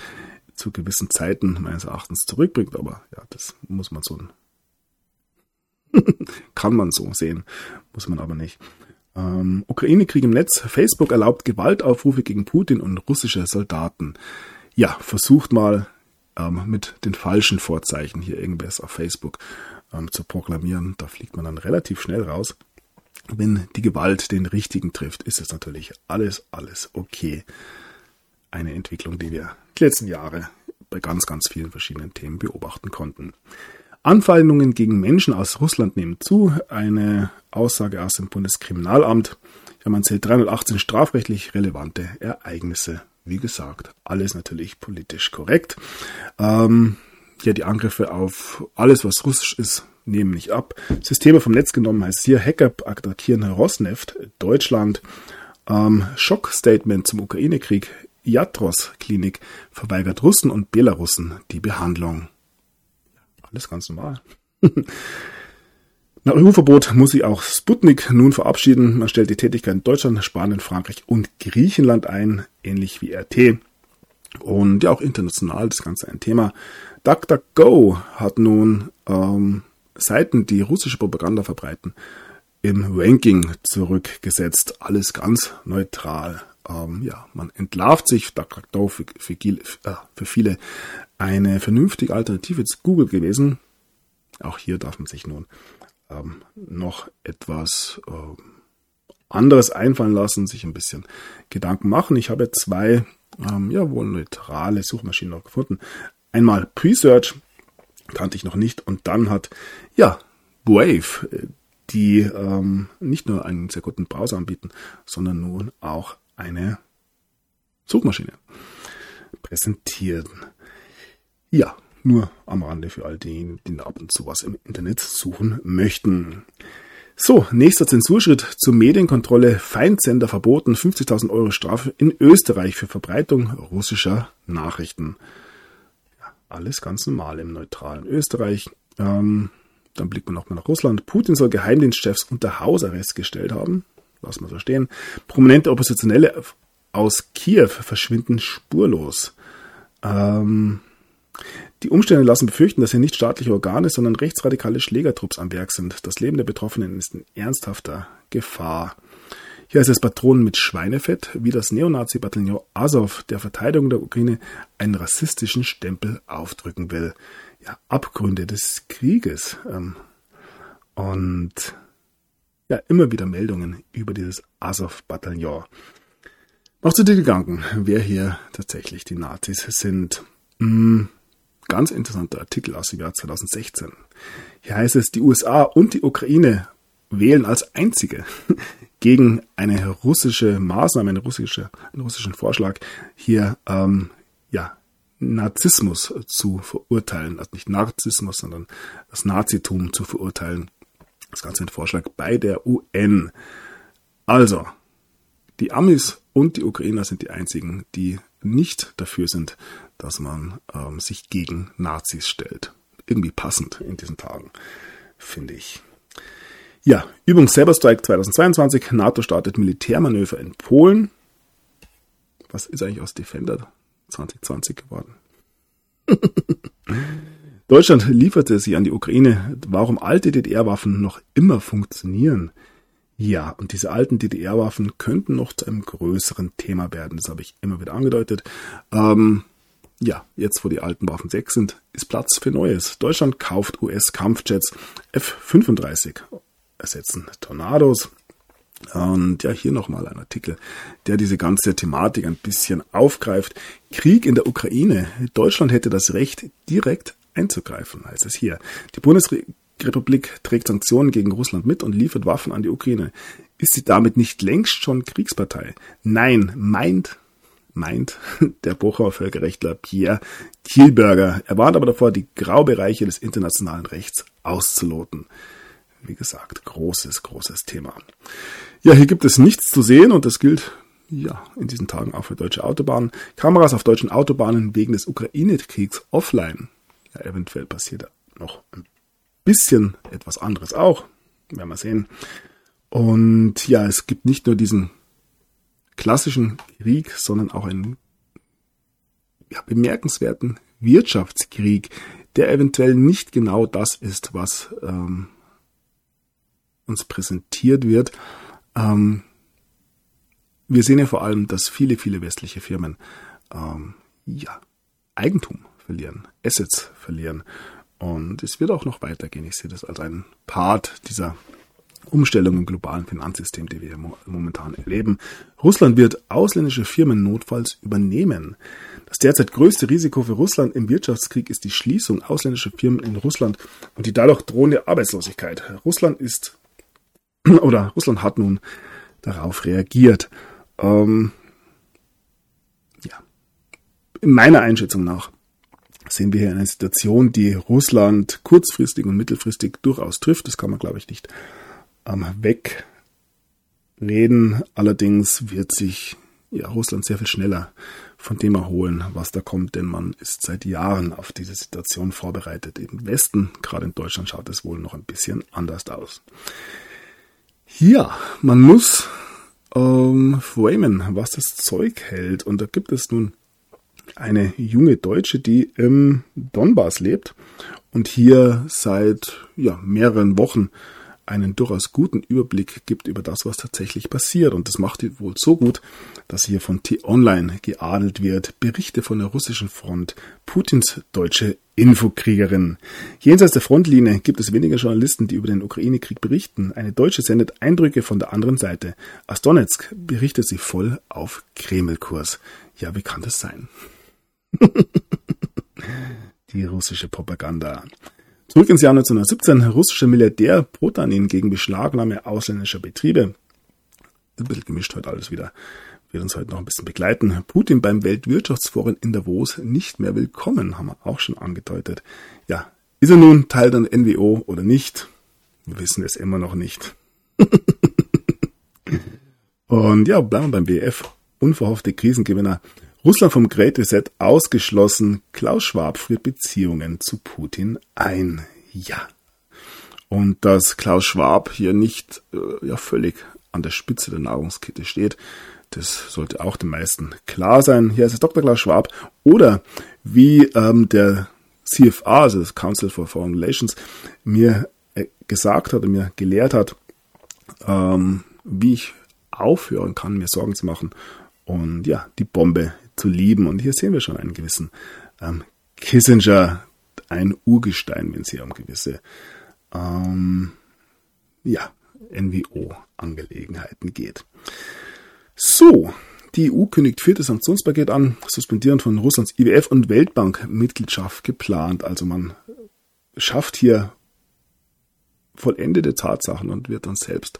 zu gewissen Zeiten meines Erachtens zurückbringt. Aber ja, das muss man so, kann man so sehen, muss man aber nicht. Ähm, Ukraine-Krieg im Netz. Facebook erlaubt Gewaltaufrufe gegen Putin und russische Soldaten. Ja, versucht mal ähm, mit den falschen Vorzeichen hier irgendwas auf Facebook ähm, zu proklamieren. Da fliegt man dann relativ schnell raus. Wenn die Gewalt den Richtigen trifft, ist es natürlich alles, alles okay eine Entwicklung, die wir die letzten Jahre bei ganz, ganz vielen verschiedenen Themen beobachten konnten. Anfeindungen gegen Menschen aus Russland nehmen zu. Eine Aussage aus dem Bundeskriminalamt. Ja, man zählt 318 strafrechtlich relevante Ereignisse. Wie gesagt, alles natürlich politisch korrekt. Ähm, ja, die Angriffe auf alles, was russisch ist, nehmen nicht ab. Systeme vom Netz genommen heißt hier, Hacker attackieren Rosneft, Deutschland. Ähm, Schockstatement zum Ukraine-Krieg. Yatros Klinik verweigert Russen und Belarussen die Behandlung. Alles ganz normal. Nach EU-Verbot muss sich auch Sputnik nun verabschieden. Man stellt die Tätigkeit in Deutschland, Spanien, Frankreich und Griechenland ein, ähnlich wie RT. Und ja, auch international das Ganze ein Thema. DuckDuckGo hat nun ähm, Seiten, die russische Propaganda verbreiten, im Ranking zurückgesetzt. Alles ganz neutral ähm, ja, man entlarvt sich DuckDuckGo für, für, äh, für viele eine vernünftige Alternative zu Google gewesen. Auch hier darf man sich nun ähm, noch etwas äh, anderes einfallen lassen, sich ein bisschen Gedanken machen. Ich habe zwei ähm, ja wohl neutrale Suchmaschinen noch gefunden. Einmal Presearch kannte ich noch nicht und dann hat ja Wave, äh, die ähm, nicht nur einen sehr guten Browser anbieten, sondern nun auch eine Suchmaschine präsentieren. Ja, nur am Rande für all diejenigen, die ab und zu was im Internet suchen möchten. So, nächster Zensurschritt zur Medienkontrolle. Feindsender verboten, 50.000 Euro Strafe in Österreich für Verbreitung russischer Nachrichten. Ja, alles ganz normal im neutralen Österreich. Ähm, dann blickt man nochmal nach Russland. Putin soll Geheimdienstchefs unter Hausarrest gestellt haben lassen wir so stehen. Prominente Oppositionelle aus Kiew verschwinden spurlos. Ähm, die Umstände lassen befürchten, dass hier nicht staatliche Organe, sondern rechtsradikale Schlägertrupps am Werk sind. Das Leben der Betroffenen ist in ernsthafter Gefahr. Hier heißt es Patronen mit Schweinefett, wie das Neonazi-Bataillon Azov der Verteidigung der Ukraine einen rassistischen Stempel aufdrücken will. Ja, Abgründe des Krieges. Ähm, und ja immer wieder Meldungen über dieses Azov-Bataillon. Machst du dir Gedanken, wer hier tatsächlich die Nazis sind? Hm, ganz interessanter Artikel aus dem Jahr 2016. Hier heißt es, die USA und die Ukraine wählen als einzige gegen eine russische Maßnahme, eine russische, einen russischen Vorschlag, hier ähm, ja, Narzissmus zu verurteilen. Also nicht Narzissmus, sondern das Nazitum zu verurteilen. Das Ganze ein Vorschlag bei der UN. Also, die Amis und die Ukrainer sind die einzigen, die nicht dafür sind, dass man ähm, sich gegen Nazis stellt. Irgendwie passend in diesen Tagen, finde ich. Ja, Übung Cyberstrike 2022. NATO startet Militärmanöver in Polen. Was ist eigentlich aus Defender 2020 geworden? Deutschland lieferte sie an die Ukraine, warum alte DDR-Waffen noch immer funktionieren. Ja, und diese alten DDR-Waffen könnten noch zu einem größeren Thema werden. Das habe ich immer wieder angedeutet. Ähm, ja, jetzt wo die alten Waffen weg sind, ist Platz für Neues. Deutschland kauft US-Kampfjets F-35, ersetzen Tornados. Und ja, hier nochmal ein Artikel, der diese ganze Thematik ein bisschen aufgreift. Krieg in der Ukraine. Deutschland hätte das Recht, direkt einzugreifen, heißt es hier. Die Bundesrepublik trägt Sanktionen gegen Russland mit und liefert Waffen an die Ukraine. Ist sie damit nicht längst schon Kriegspartei? Nein, meint meint der Bochumer Völkerrechtler Pierre Thielberger. Er warnt aber davor, die Graubereiche des internationalen Rechts auszuloten. Wie gesagt, großes, großes Thema. Ja, hier gibt es nichts zu sehen und das gilt ja in diesen Tagen auch für deutsche Autobahnen. Kameras auf deutschen Autobahnen wegen des Ukraine-Kriegs offline. Ja, eventuell passiert noch ein bisschen etwas anderes auch. Werden wir sehen. Und ja, es gibt nicht nur diesen klassischen Krieg, sondern auch einen ja, bemerkenswerten Wirtschaftskrieg, der eventuell nicht genau das ist, was ähm, uns präsentiert wird. Ähm, wir sehen ja vor allem, dass viele, viele westliche Firmen ähm, ja, Eigentum verlieren, Assets verlieren. Und es wird auch noch weitergehen. Ich sehe das als einen Part dieser Umstellung im globalen Finanzsystem, die wir momentan erleben. Russland wird ausländische Firmen notfalls übernehmen. Das derzeit größte Risiko für Russland im Wirtschaftskrieg ist die Schließung ausländischer Firmen in Russland und die dadurch drohende Arbeitslosigkeit. Russland ist oder Russland hat nun darauf reagiert. Ähm, ja, in meiner Einschätzung nach sehen wir hier eine Situation, die Russland kurzfristig und mittelfristig durchaus trifft. Das kann man, glaube ich, nicht ähm, wegreden. Allerdings wird sich ja, Russland sehr viel schneller von dem erholen, was da kommt, denn man ist seit Jahren auf diese Situation vorbereitet. Im Westen, gerade in Deutschland, schaut es wohl noch ein bisschen anders aus. Ja, man muss ähm, framen, was das Zeug hält. Und da gibt es nun eine junge Deutsche, die im Donbass lebt und hier seit ja, mehreren Wochen einen durchaus guten Überblick gibt über das, was tatsächlich passiert. Und das macht sie wohl so gut, dass hier von T-Online geadelt wird. Berichte von der russischen Front, Putins deutsche Infokriegerin. Jenseits der Frontlinie gibt es weniger Journalisten, die über den Ukraine-Krieg berichten. Eine Deutsche sendet Eindrücke von der anderen Seite. Aus Donetsk berichtet sie voll auf Kremlkurs. Ja, wie kann das sein? Die russische Propaganda. Zurück ins Jahr 1917. Russischer Milliardär Potanin gegen Beschlagnahme ausländischer Betriebe. Ein bisschen gemischt heute alles wieder. Wird uns heute noch ein bisschen begleiten. Putin beim Weltwirtschaftsforum in Davos nicht mehr willkommen, haben wir auch schon angedeutet. Ja, ist er nun Teil der NWO oder nicht? Wir wissen es immer noch nicht. Und ja, bleiben wir beim BF. Unverhoffte Krisengewinner Russland vom Great Reset ausgeschlossen. Klaus Schwab führt Beziehungen zu Putin ein. Ja. Und dass Klaus Schwab hier nicht äh, ja völlig an der Spitze der Nahrungskette steht, das sollte auch den meisten klar sein. Hier ist es Dr. Klaus Schwab. Oder wie ähm, der CFA, also das Council for Foreign Relations, mir äh, gesagt hat und mir gelehrt hat, ähm, wie ich aufhören kann, mir Sorgen zu machen und ja, die Bombe zu lieben. Und hier sehen wir schon einen gewissen ähm, Kissinger, ein Urgestein, wenn es hier um gewisse ähm, ja, NWO-Angelegenheiten geht. So, die EU kündigt viertes Sanktionspaket an, suspendieren von Russlands IWF und Weltbank-Mitgliedschaft geplant. Also man schafft hier vollendete Tatsachen und wird dann selbst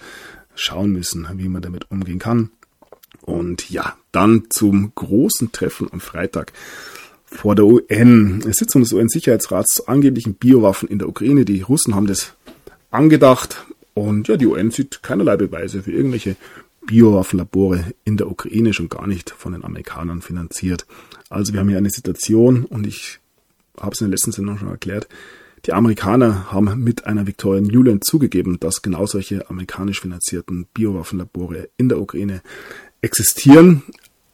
schauen müssen, wie man damit umgehen kann. Und ja, dann zum großen Treffen am Freitag vor der UN. Eine Sitzung des UN-Sicherheitsrats zu angeblichen Biowaffen in der Ukraine. Die Russen haben das angedacht und ja, die UN sieht keinerlei Beweise für irgendwelche Biowaffenlabore in der Ukraine, schon gar nicht von den Amerikanern finanziert. Also wir haben hier eine Situation und ich habe es in der letzten Sendung schon erklärt, die Amerikaner haben mit einer Victoria Newland zugegeben, dass genau solche amerikanisch finanzierten Biowaffenlabore in der Ukraine existieren.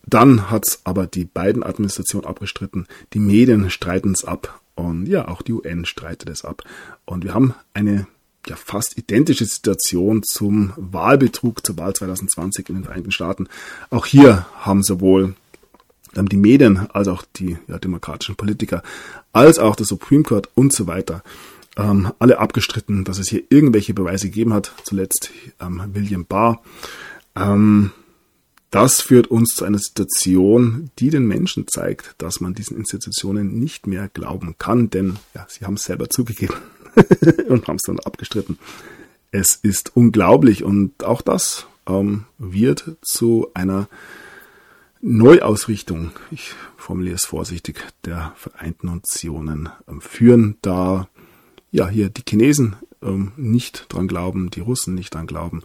Dann hat's aber die beiden Administrationen abgestritten. Die Medien streiten es ab. Und ja, auch die UN streitet es ab. Und wir haben eine ja fast identische Situation zum Wahlbetrug zur Wahl 2020 in den Vereinigten Staaten. Auch hier haben sowohl dann die Medien, als auch die ja, demokratischen Politiker, als auch der Supreme Court und so weiter, ähm, alle abgestritten, dass es hier irgendwelche Beweise gegeben hat. Zuletzt ähm, William Barr. Ähm, das führt uns zu einer Situation, die den Menschen zeigt, dass man diesen Institutionen nicht mehr glauben kann, denn ja, sie haben es selber zugegeben und haben es dann abgestritten. Es ist unglaublich und auch das ähm, wird zu einer Neuausrichtung, ich formuliere es vorsichtig, der Vereinten Nationen ähm, führen, da ja hier die Chinesen ähm, nicht dran glauben, die Russen nicht dran glauben,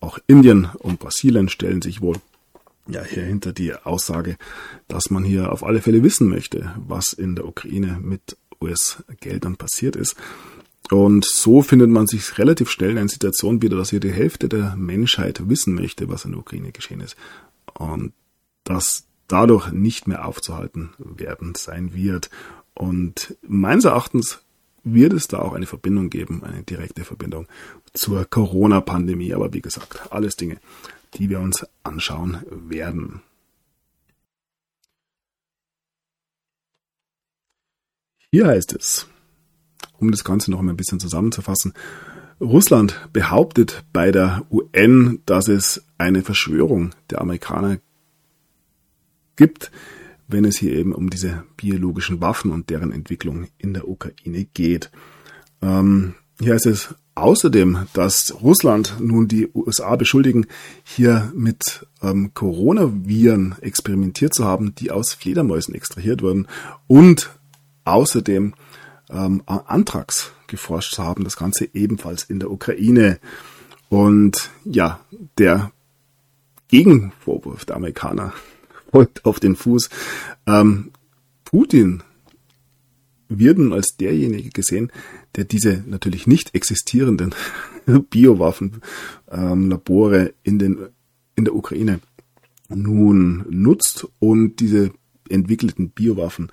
auch Indien und Brasilien stellen sich wohl ja hier hinter die Aussage, dass man hier auf alle Fälle wissen möchte, was in der Ukraine mit US-Geldern passiert ist. Und so findet man sich relativ schnell in einer Situation wieder, dass hier die Hälfte der Menschheit wissen möchte, was in der Ukraine geschehen ist. Und das dadurch nicht mehr aufzuhalten werden sein wird. Und meines Erachtens wird es da auch eine Verbindung geben, eine direkte Verbindung zur Corona-Pandemie. Aber wie gesagt, alles Dinge, die wir uns anschauen werden. Hier heißt es, um das Ganze noch ein bisschen zusammenzufassen, Russland behauptet bei der UN, dass es eine Verschwörung der Amerikaner gibt, wenn es hier eben um diese biologischen Waffen und deren Entwicklung in der Ukraine geht. Ähm, hier heißt es außerdem, dass Russland nun die USA beschuldigen, hier mit ähm, Coronaviren experimentiert zu haben, die aus Fledermäusen extrahiert wurden und außerdem ähm, Anthrax geforscht zu haben, das Ganze ebenfalls in der Ukraine. Und ja, der Gegenvorwurf der Amerikaner folgt auf den Fuß. Ähm, Putin wird nun als derjenige gesehen, der diese natürlich nicht existierenden Biowaffenlabore ähm, in, den, in der Ukraine nun nutzt und diese entwickelten Biowaffen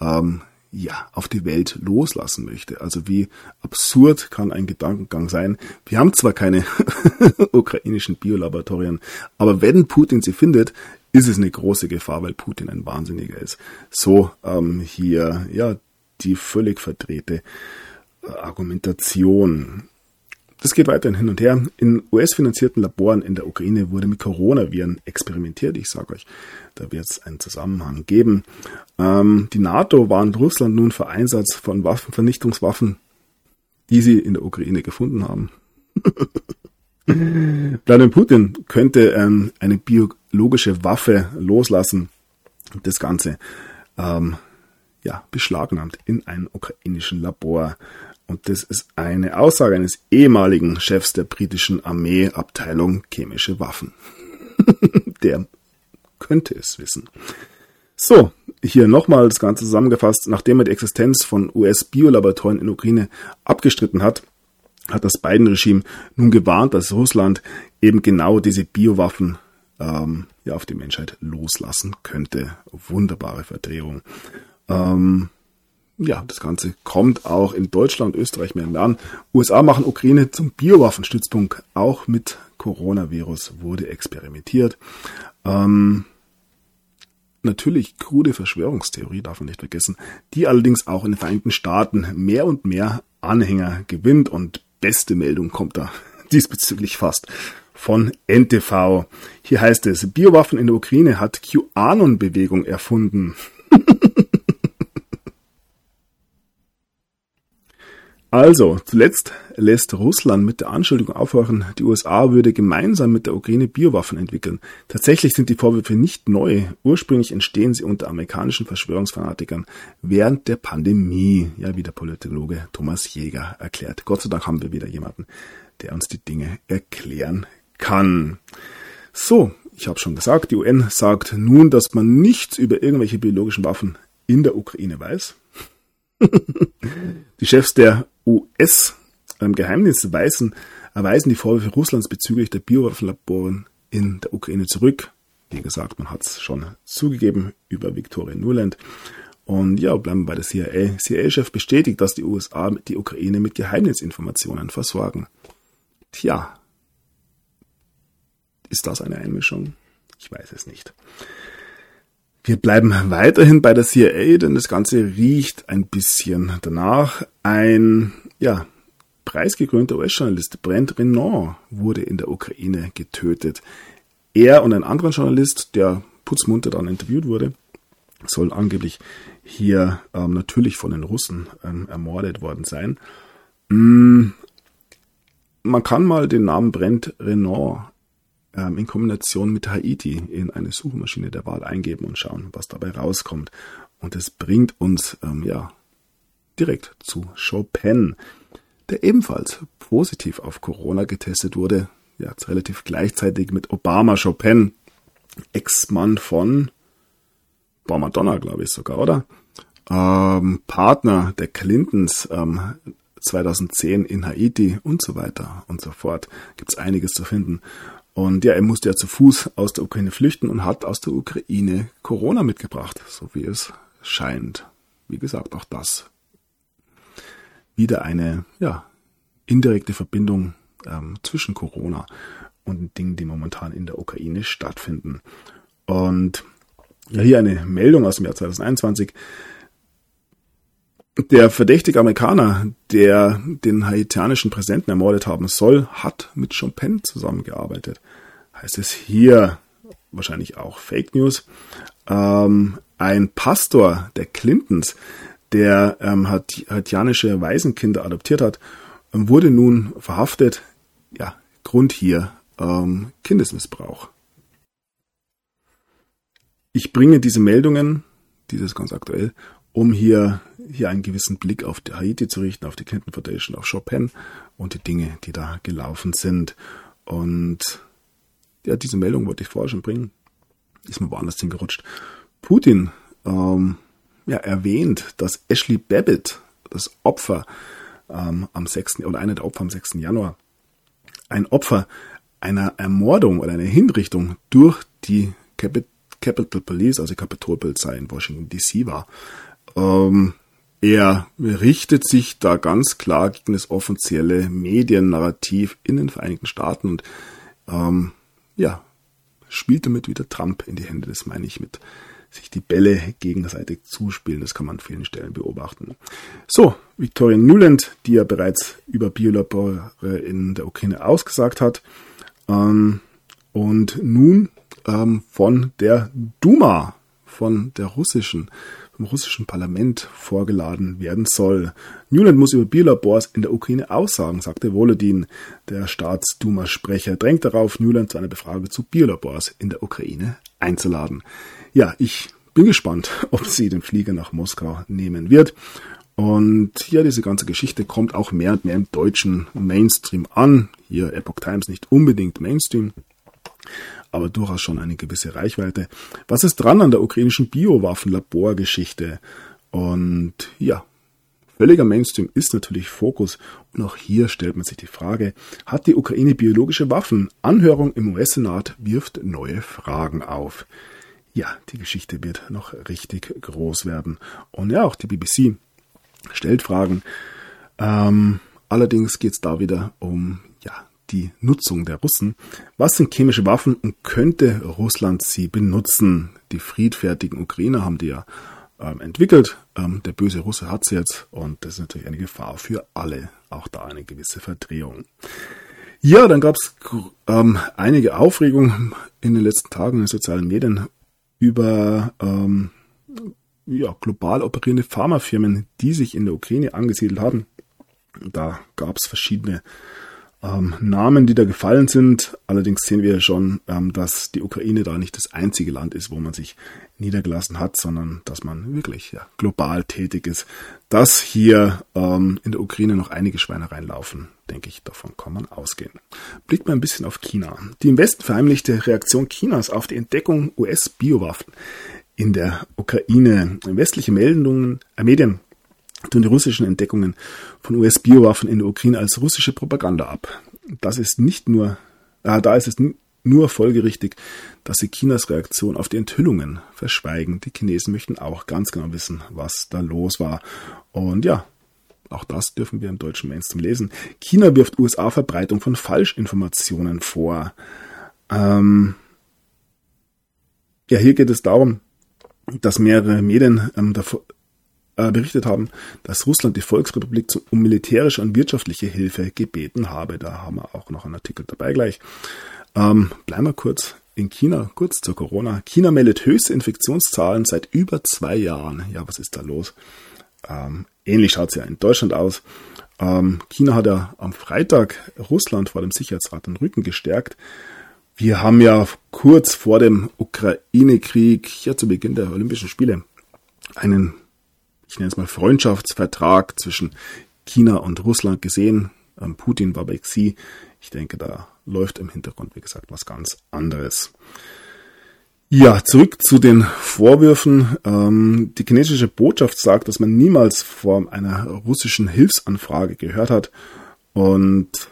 ähm, ja, auf die Welt loslassen möchte. Also wie absurd kann ein Gedankengang sein. Wir haben zwar keine ukrainischen Biolaboratorien, aber wenn Putin sie findet, ist es eine große Gefahr, weil Putin ein Wahnsinniger ist. So ähm, hier ja die völlig verdrehte Argumentation. Das geht weiterhin hin und her. In US-finanzierten Laboren in der Ukraine wurde mit Coronaviren experimentiert. Ich sage euch, da wird es einen Zusammenhang geben. Ähm, die NATO warnt Russland nun vor Einsatz von Waffenvernichtungswaffen, die sie in der Ukraine gefunden haben. Wladimir Putin könnte ähm, eine biologische Waffe loslassen. Das Ganze ähm, ja, beschlagnahmt in einem ukrainischen Labor. Und das ist eine Aussage eines ehemaligen Chefs der britischen Armeeabteilung chemische Waffen. der könnte es wissen. So, hier nochmal das Ganze zusammengefasst. Nachdem er die Existenz von US-Biolaboratorien in Ukraine abgestritten hat, hat das Biden-Regime nun gewarnt, dass Russland eben genau diese Biowaffen ähm, ja, auf die Menschheit loslassen könnte. Wunderbare Verdrehung. Ähm, ja, das Ganze kommt auch in Deutschland, Österreich mehr an. USA machen Ukraine zum Biowaffenstützpunkt. Auch mit Coronavirus wurde experimentiert. Ähm, natürlich krude Verschwörungstheorie, darf man nicht vergessen, die allerdings auch in den Vereinigten Staaten mehr und mehr Anhänger gewinnt und beste Meldung kommt da diesbezüglich fast von NTV. Hier heißt es, Biowaffen in der Ukraine hat QAnon-Bewegung erfunden. Also, zuletzt lässt Russland mit der Anschuldigung aufhören, die USA würde gemeinsam mit der Ukraine Biowaffen entwickeln. Tatsächlich sind die Vorwürfe nicht neu. Ursprünglich entstehen sie unter amerikanischen Verschwörungsfanatikern während der Pandemie, ja, wie der Politologe Thomas Jäger erklärt. Gott sei Dank haben wir wieder jemanden, der uns die Dinge erklären kann. So, ich habe schon gesagt, die UN sagt nun, dass man nichts über irgendwelche biologischen Waffen in der Ukraine weiß. die Chefs der US-Geheimnisse weisen, erweisen die Vorwürfe Russlands bezüglich der Biowaffenlaboren in der Ukraine zurück. Wie gesagt, man hat es schon zugegeben über Victoria Nuland. Und ja, bleiben wir bei der CIA. CIA-Chef bestätigt, dass die USA die Ukraine mit Geheimnisinformationen versorgen. Tja, ist das eine Einmischung? Ich weiß es nicht. Wir bleiben weiterhin bei der CIA, denn das Ganze riecht ein bisschen danach. Ein, ja, preisgekrönter US-Journalist, Brent Renan, wurde in der Ukraine getötet. Er und ein anderer Journalist, der putzmunter dann interviewt wurde, soll angeblich hier ähm, natürlich von den Russen ähm, ermordet worden sein. Mm, man kann mal den Namen Brent Renan ähm, in Kombination mit Haiti in eine Suchmaschine der Wahl eingeben und schauen, was dabei rauskommt. Und es bringt uns ähm, ja direkt zu Chopin, der ebenfalls positiv auf Corona getestet wurde. Ja, relativ gleichzeitig mit Obama Chopin, Ex-Mann von Boah, Madonna, glaube ich sogar, oder? Ähm, Partner der Clintons ähm, 2010 in Haiti und so weiter und so fort. Gibt's einiges zu finden. Und ja, er musste ja zu Fuß aus der Ukraine flüchten und hat aus der Ukraine Corona mitgebracht, so wie es scheint. Wie gesagt, auch das wieder eine ja, indirekte Verbindung ähm, zwischen Corona und den Dingen, die momentan in der Ukraine stattfinden. Und ja, hier eine Meldung aus dem Jahr 2021. Der verdächtige Amerikaner, der den haitianischen Präsidenten ermordet haben soll, hat mit Chopin zusammengearbeitet. Heißt es hier wahrscheinlich auch Fake News. Ähm, ein Pastor der Clintons, der ähm, haitianische Waisenkinder adoptiert hat, wurde nun verhaftet. Ja, Grund hier ähm, Kindesmissbrauch. Ich bringe diese Meldungen, dieses ganz aktuell, um hier hier einen gewissen Blick auf die Haiti zu richten, auf die Clinton Foundation, auf Chopin und die Dinge, die da gelaufen sind. Und ja, diese Meldung wollte ich vorher schon bringen. Ist mir woanders hingerutscht. Putin ähm, ja, erwähnt, dass Ashley Babbitt, das Opfer ähm, am 6. oder eine der Opfer am 6. Januar, ein Opfer einer Ermordung oder einer Hinrichtung durch die Capitol Police, also Kapitolpolizei in Washington DC war. Ähm, er richtet sich da ganz klar gegen das offizielle Mediennarrativ in den Vereinigten Staaten und ähm, ja, spielt damit wieder Trump in die Hände. Das meine ich mit sich die Bälle gegenseitig zuspielen. Das kann man an vielen Stellen beobachten. So, Victoria Nuland, die ja bereits über Biolabore in der Ukraine ausgesagt hat. Ähm, und nun ähm, von der Duma, von der russischen vom russischen Parlament vorgeladen werden soll. Newland muss über Biolabors in der Ukraine aussagen, sagte Volodin, der Staatsduma-Sprecher, drängt darauf, Newland zu einer Befrage zu Biolabors in der Ukraine einzuladen. Ja, ich bin gespannt, ob sie den Flieger nach Moskau nehmen wird. Und ja, diese ganze Geschichte kommt auch mehr und mehr im deutschen Mainstream an. Hier Epoch Times nicht unbedingt Mainstream, aber durchaus schon eine gewisse Reichweite. Was ist dran an der ukrainischen Biowaffenlaborgeschichte? Und ja, völliger Mainstream ist natürlich Fokus. Und auch hier stellt man sich die Frage, hat die Ukraine biologische Waffen? Anhörung im US-Senat wirft neue Fragen auf. Ja, die Geschichte wird noch richtig groß werden. Und ja, auch die BBC stellt Fragen. Ähm, allerdings geht es da wieder um die Nutzung der Russen. Was sind chemische Waffen und könnte Russland sie benutzen? Die friedfertigen Ukrainer haben die ja ähm, entwickelt. Ähm, der böse Russe hat sie jetzt und das ist natürlich eine Gefahr für alle. Auch da eine gewisse Verdrehung. Ja, dann gab es ähm, einige Aufregungen in den letzten Tagen in den sozialen Medien über ähm, ja, global operierende Pharmafirmen, die sich in der Ukraine angesiedelt haben. Da gab es verschiedene ähm, Namen, die da gefallen sind. Allerdings sehen wir schon, ähm, dass die Ukraine da nicht das einzige Land ist, wo man sich niedergelassen hat, sondern dass man wirklich ja, global tätig ist. Dass hier ähm, in der Ukraine noch einige Schweinereien laufen, denke ich, davon kann man ausgehen. Blickt mal ein bisschen auf China. Die im Westen verheimlichte Reaktion Chinas auf die Entdeckung US-Biowaffen in der Ukraine. Westliche Meldungen, äh, Medien tun die russischen Entdeckungen von US-Biowaffen in der Ukraine als russische Propaganda ab. Das ist nicht nur, äh, da ist es nur folgerichtig, dass sie Chinas Reaktion auf die Enthüllungen verschweigen. Die Chinesen möchten auch ganz genau wissen, was da los war. Und ja, auch das dürfen wir im deutschen Mainstream lesen. China wirft USA Verbreitung von Falschinformationen vor. Ähm ja, hier geht es darum, dass mehrere Medien ähm, davor, äh, berichtet haben, dass Russland die Volksrepublik zu, um militärische und wirtschaftliche Hilfe gebeten habe. Da haben wir auch noch einen Artikel dabei gleich. Ähm, bleiben wir kurz in China, kurz zur Corona. China meldet höchste Infektionszahlen seit über zwei Jahren. Ja, was ist da los? Ähm, ähnlich schaut es ja in Deutschland aus. Ähm, China hat ja am Freitag Russland vor dem Sicherheitsrat den Rücken gestärkt. Wir haben ja kurz vor dem Ukraine-Krieg, ja zu Beginn der Olympischen Spiele, einen, ich nenne es mal Freundschaftsvertrag zwischen China und Russland gesehen. Ähm, Putin war bei Xi. Ich denke, da läuft im Hintergrund, wie gesagt, was ganz anderes. Ja, zurück zu den Vorwürfen. Ähm, die chinesische Botschaft sagt, dass man niemals vor einer russischen Hilfsanfrage gehört hat. Und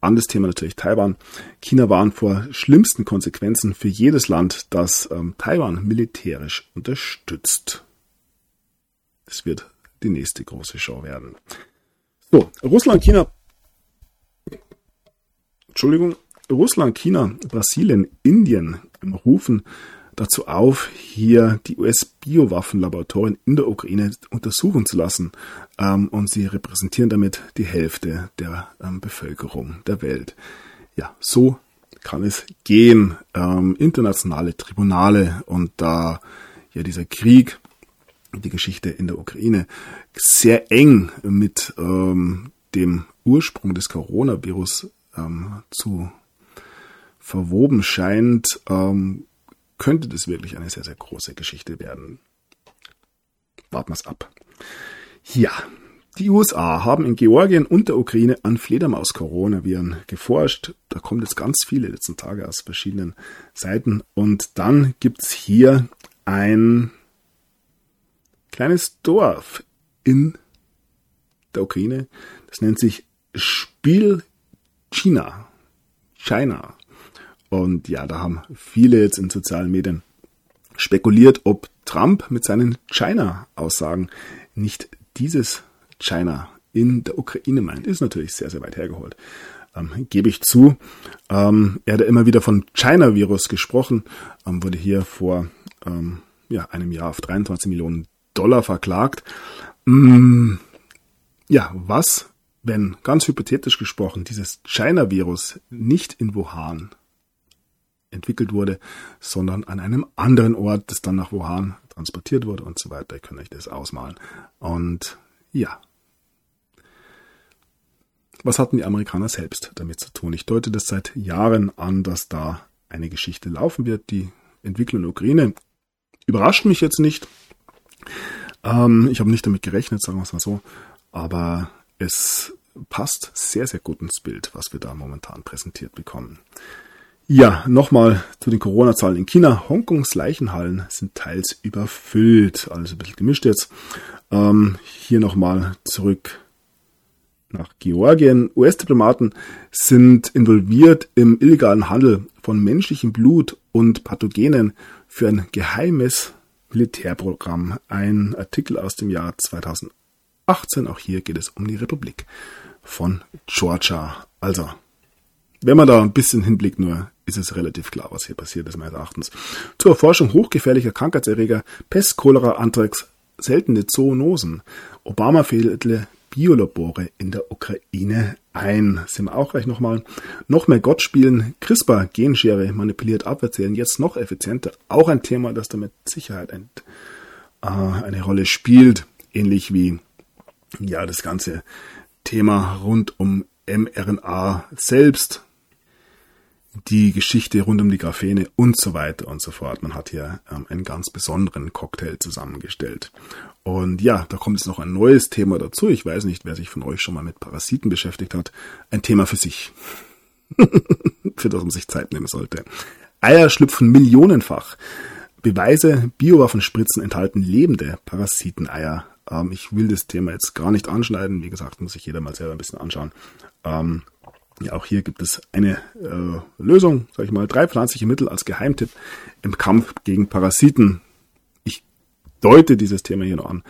anderes Thema natürlich Taiwan. China warnt vor schlimmsten Konsequenzen für jedes Land, das ähm, Taiwan militärisch unterstützt. Das wird die nächste große Show werden. So, Russland, China. Entschuldigung. Russland, China, Brasilien, Indien rufen dazu auf, hier die US-Biowaffenlaboratorien in der Ukraine untersuchen zu lassen. Ähm, und sie repräsentieren damit die Hälfte der ähm, Bevölkerung der Welt. Ja, so kann es gehen. Ähm, internationale Tribunale und da ja dieser Krieg, die Geschichte in der Ukraine sehr eng mit ähm, dem Ursprung des Coronavirus ähm, zu verwoben scheint, ähm, könnte das wirklich eine sehr, sehr große Geschichte werden. Warten wir es ab. Ja, die USA haben in Georgien und der Ukraine an Fledermaus-Coronaviren geforscht. Da kommt jetzt ganz viele letzten Tage aus verschiedenen Seiten. Und dann gibt's hier ein kleines Dorf in der Ukraine. Das nennt sich Spiel China. China. Und ja, da haben viele jetzt in sozialen Medien spekuliert, ob Trump mit seinen China-Aussagen nicht dieses China in der Ukraine meint. Ist natürlich sehr, sehr weit hergeholt. Ähm, gebe ich zu. Ähm, er hat immer wieder von China-Virus gesprochen, ähm, wurde hier vor ähm, ja, einem Jahr auf 23 Millionen Dollar verklagt. Mm, ja, was, wenn ganz hypothetisch gesprochen dieses China-Virus nicht in Wuhan entwickelt wurde, sondern an einem anderen Ort, das dann nach Wuhan transportiert wurde und so weiter. Ihr könnt euch das ausmalen. Und ja. Was hatten die Amerikaner selbst damit zu tun? Ich deute das seit Jahren an, dass da eine Geschichte laufen wird. Die Entwicklung in der Ukraine überrascht mich jetzt nicht. Ähm, ich habe nicht damit gerechnet, sagen wir es mal so. Aber es passt sehr, sehr gut ins Bild, was wir da momentan präsentiert bekommen. Ja, nochmal zu den Corona-Zahlen in China. Hongkongs Leichenhallen sind teils überfüllt. Alles ein bisschen gemischt jetzt. Ähm, hier nochmal zurück nach Georgien. US-Diplomaten sind involviert im illegalen Handel von menschlichem Blut und Pathogenen für ein geheimes Militärprogramm. Ein Artikel aus dem Jahr 2018. Auch hier geht es um die Republik von Georgia. Also, wenn man da ein bisschen hinblickt, nur ist es relativ klar, was hier passiert ist, meines Erachtens. Zur Erforschung hochgefährlicher Krankheitserreger, Pest, Cholera, Anthrax, seltene Zoonosen. Obama fehlte Biolabore in der Ukraine ein. Sind wir auch gleich nochmal. Noch mehr Gott spielen. CRISPR, Genschere, manipuliert Abwehrzellen, jetzt noch effizienter. Auch ein Thema, das damit Sicherheit ein, äh, eine Rolle spielt. Ähnlich wie, ja, das ganze Thema rund um mRNA selbst die Geschichte rund um die Graphene und so weiter und so fort. Man hat hier ähm, einen ganz besonderen Cocktail zusammengestellt. Und ja, da kommt jetzt noch ein neues Thema dazu. Ich weiß nicht, wer sich von euch schon mal mit Parasiten beschäftigt hat. Ein Thema für sich. für das man sich Zeit nehmen sollte. Eier schlüpfen millionenfach. Beweise, Biowaffenspritzen enthalten lebende Parasiteneier. Ähm, ich will das Thema jetzt gar nicht anschneiden. Wie gesagt, muss sich jeder mal selber ein bisschen anschauen. Ähm, ja, auch hier gibt es eine äh, Lösung, sag ich mal, drei pflanzliche Mittel als Geheimtipp im Kampf gegen Parasiten. Deute dieses Thema hier noch an.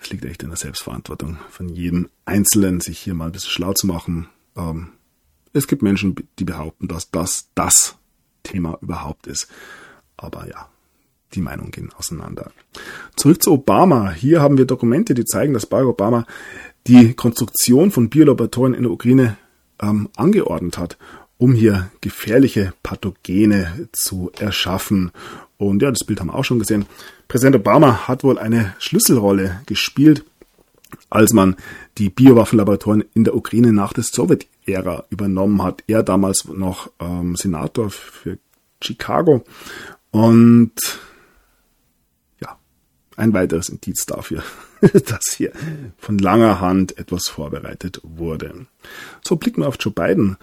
Es liegt echt in der Selbstverantwortung von jedem Einzelnen, sich hier mal ein bisschen schlau zu machen. Ähm, es gibt Menschen, die behaupten, dass das das Thema überhaupt ist. Aber ja, die Meinungen gehen auseinander. Zurück zu Obama. Hier haben wir Dokumente, die zeigen, dass Barack Obama die Konstruktion von Biolaboratorien in der Ukraine ähm, angeordnet hat, um hier gefährliche Pathogene zu erschaffen. Und ja, das Bild haben wir auch schon gesehen. Präsident Obama hat wohl eine Schlüsselrolle gespielt, als man die Biowaffenlaboratorien in der Ukraine nach der Sowjetära übernommen hat. Er damals noch ähm, Senator für Chicago und ein weiteres Indiz dafür, dass hier von langer Hand etwas vorbereitet wurde. So blicken wir auf Joe Biden.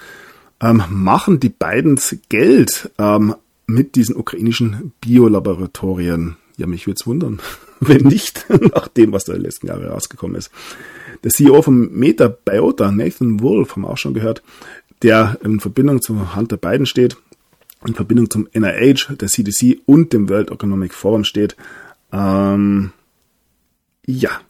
Ähm, machen die Bidens Geld ähm, mit diesen ukrainischen Biolaboratorien? Ja, mich würde es wundern, wenn nicht, nach dem, was da in den letzten Jahren rausgekommen ist. Der CEO von Meta Biota, Nathan Wolf, haben wir auch schon gehört, der in Verbindung zu Hunter Biden steht, in Verbindung zum NIH, der CDC und dem World Economic Forum steht, ähm, ja.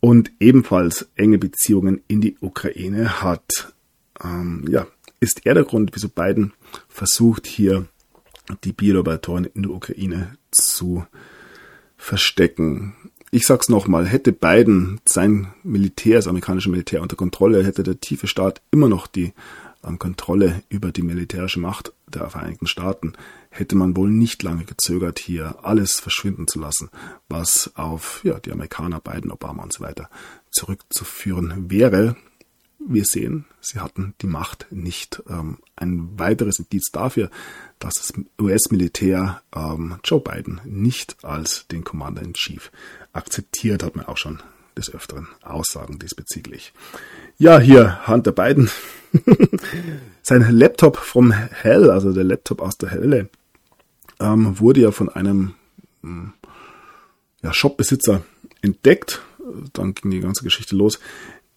Und ebenfalls enge Beziehungen in die Ukraine hat. Ähm, ja, ist er der Grund, wieso Biden versucht, hier die Biolaboratorien in der Ukraine zu verstecken. Ich sag's nochmal, hätte Biden sein Militär, das amerikanische Militär unter Kontrolle, hätte der tiefe Staat immer noch die ähm, Kontrolle über die militärische Macht der Vereinigten Staaten, hätte man wohl nicht lange gezögert, hier alles verschwinden zu lassen, was auf ja, die Amerikaner, Biden, Obama und so weiter zurückzuführen wäre. Wir sehen, sie hatten die Macht nicht. Ähm, ein weiteres Indiz dafür, dass das US-Militär ähm, Joe Biden nicht als den Commander in Chief akzeptiert, hat man auch schon des Öfteren Aussagen diesbezüglich. Ja, hier Hunter Biden. Sein Laptop vom Hell, also der Laptop aus der Hölle, ähm, wurde ja von einem ähm, ja, Shopbesitzer entdeckt. Dann ging die ganze Geschichte los.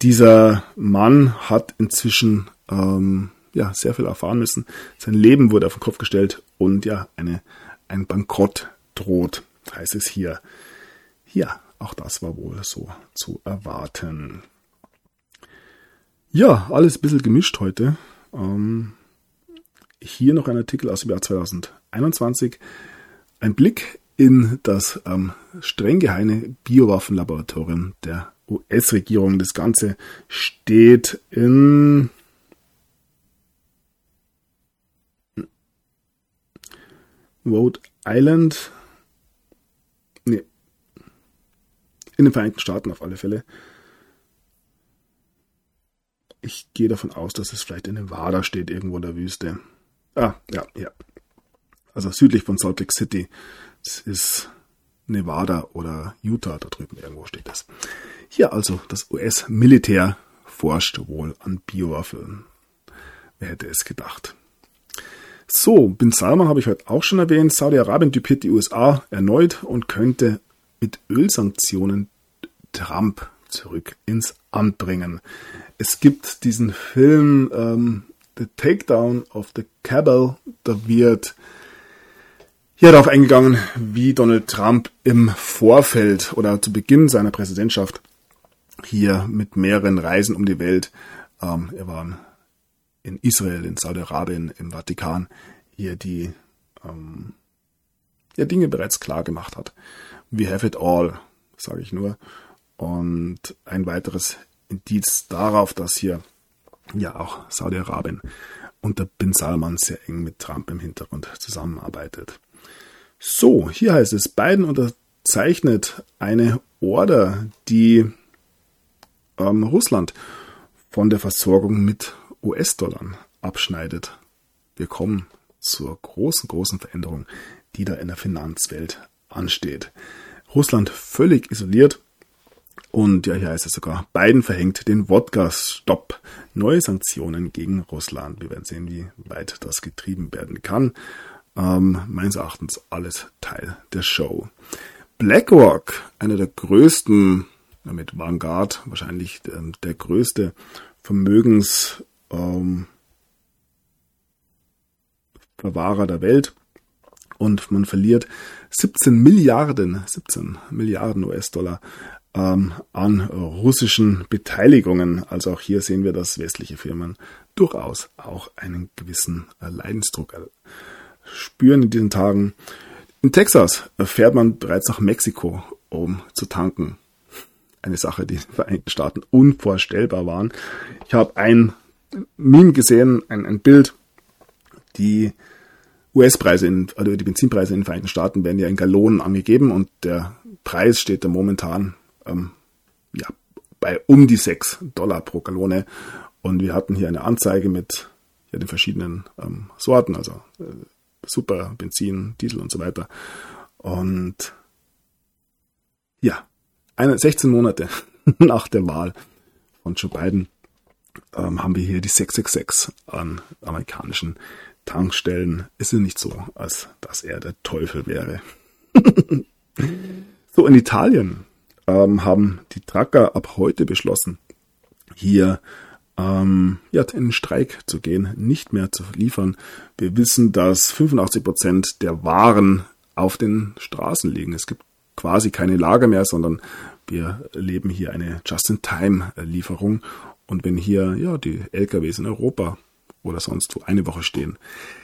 Dieser Mann hat inzwischen ähm, ja, sehr viel erfahren müssen. Sein Leben wurde auf den Kopf gestellt und ja, eine, ein Bankrott droht, heißt es hier. Ja, auch das war wohl so zu erwarten. Ja, alles ein bisschen gemischt heute. Ähm, hier noch ein Artikel aus dem Jahr 2021. Ein Blick in das ähm, streng geheime Biowaffenlaboratorium der US-Regierung. Das Ganze steht in Rhode Island. Nee. In den Vereinigten Staaten auf alle Fälle. Ich gehe davon aus, dass es vielleicht in Nevada steht, irgendwo in der Wüste. Ah, ja, ja. Also südlich von Salt Lake City. Das ist Nevada oder Utah, da drüben irgendwo steht das. Hier also das US-Militär forscht wohl an Biowaffen. Wer hätte es gedacht? So, Bin Salman habe ich heute auch schon erwähnt. Saudi-Arabien typiert die USA erneut und könnte mit Ölsanktionen Trump zurück ins Amt bringen. Es gibt diesen Film ähm, The Takedown of the Cabal, da wird hier darauf eingegangen, wie Donald Trump im Vorfeld oder zu Beginn seiner Präsidentschaft hier mit mehreren Reisen um die Welt, ähm, er war in Israel, in Saudi-Arabien, im Vatikan, hier die ähm, ja, Dinge bereits klar gemacht hat. We have it all, sage ich nur. Und ein weiteres Indiz darauf, dass hier ja auch Saudi-Arabien unter Bin Salman sehr eng mit Trump im Hintergrund zusammenarbeitet. So, hier heißt es, Biden unterzeichnet eine Order, die ähm, Russland von der Versorgung mit US-Dollar abschneidet. Wir kommen zur großen, großen Veränderung, die da in der Finanzwelt ansteht. Russland völlig isoliert und ja, hier heißt es sogar, Biden verhängt den Wodka-Stopp. Neue Sanktionen gegen Russland. Wir werden sehen, wie weit das getrieben werden kann. Ähm, meines Erachtens alles Teil der Show. BlackRock, einer der größten, mit Vanguard wahrscheinlich der, der größte Vermögens ähm, der Welt. Und man verliert 17 Milliarden, 17 Milliarden US-Dollar ähm, an russischen Beteiligungen. Also auch hier sehen wir, dass westliche Firmen durchaus auch einen gewissen äh, Leidensdruck spüren in diesen Tagen. In Texas fährt man bereits nach Mexiko, um zu tanken. Eine Sache, die in den Vereinigten Staaten unvorstellbar waren. Ich habe ein Meme gesehen, ein, ein Bild, die US-Preise, also die Benzinpreise in den Vereinigten Staaten werden ja in Gallonen angegeben und der Preis steht da momentan ähm, ja, bei um die 6 Dollar pro Gallone. Und wir hatten hier eine Anzeige mit ja, den verschiedenen ähm, Sorten, also äh, Super, Benzin, Diesel und so weiter. Und ja, eine, 16 Monate nach der Wahl von Joe Biden ähm, haben wir hier die 666 an amerikanischen Tankstellen. Ist es nicht so, als dass er der Teufel wäre. so, in Italien ähm, haben die Trucker ab heute beschlossen, hier ähm, ja, in den Streik zu gehen, nicht mehr zu liefern. Wir wissen, dass 85 Prozent der Waren auf den Straßen liegen. Es gibt quasi keine Lager mehr, sondern wir erleben hier eine Just-in-Time-Lieferung. Und wenn hier ja die LKWs in Europa oder sonst wo eine Woche stehen,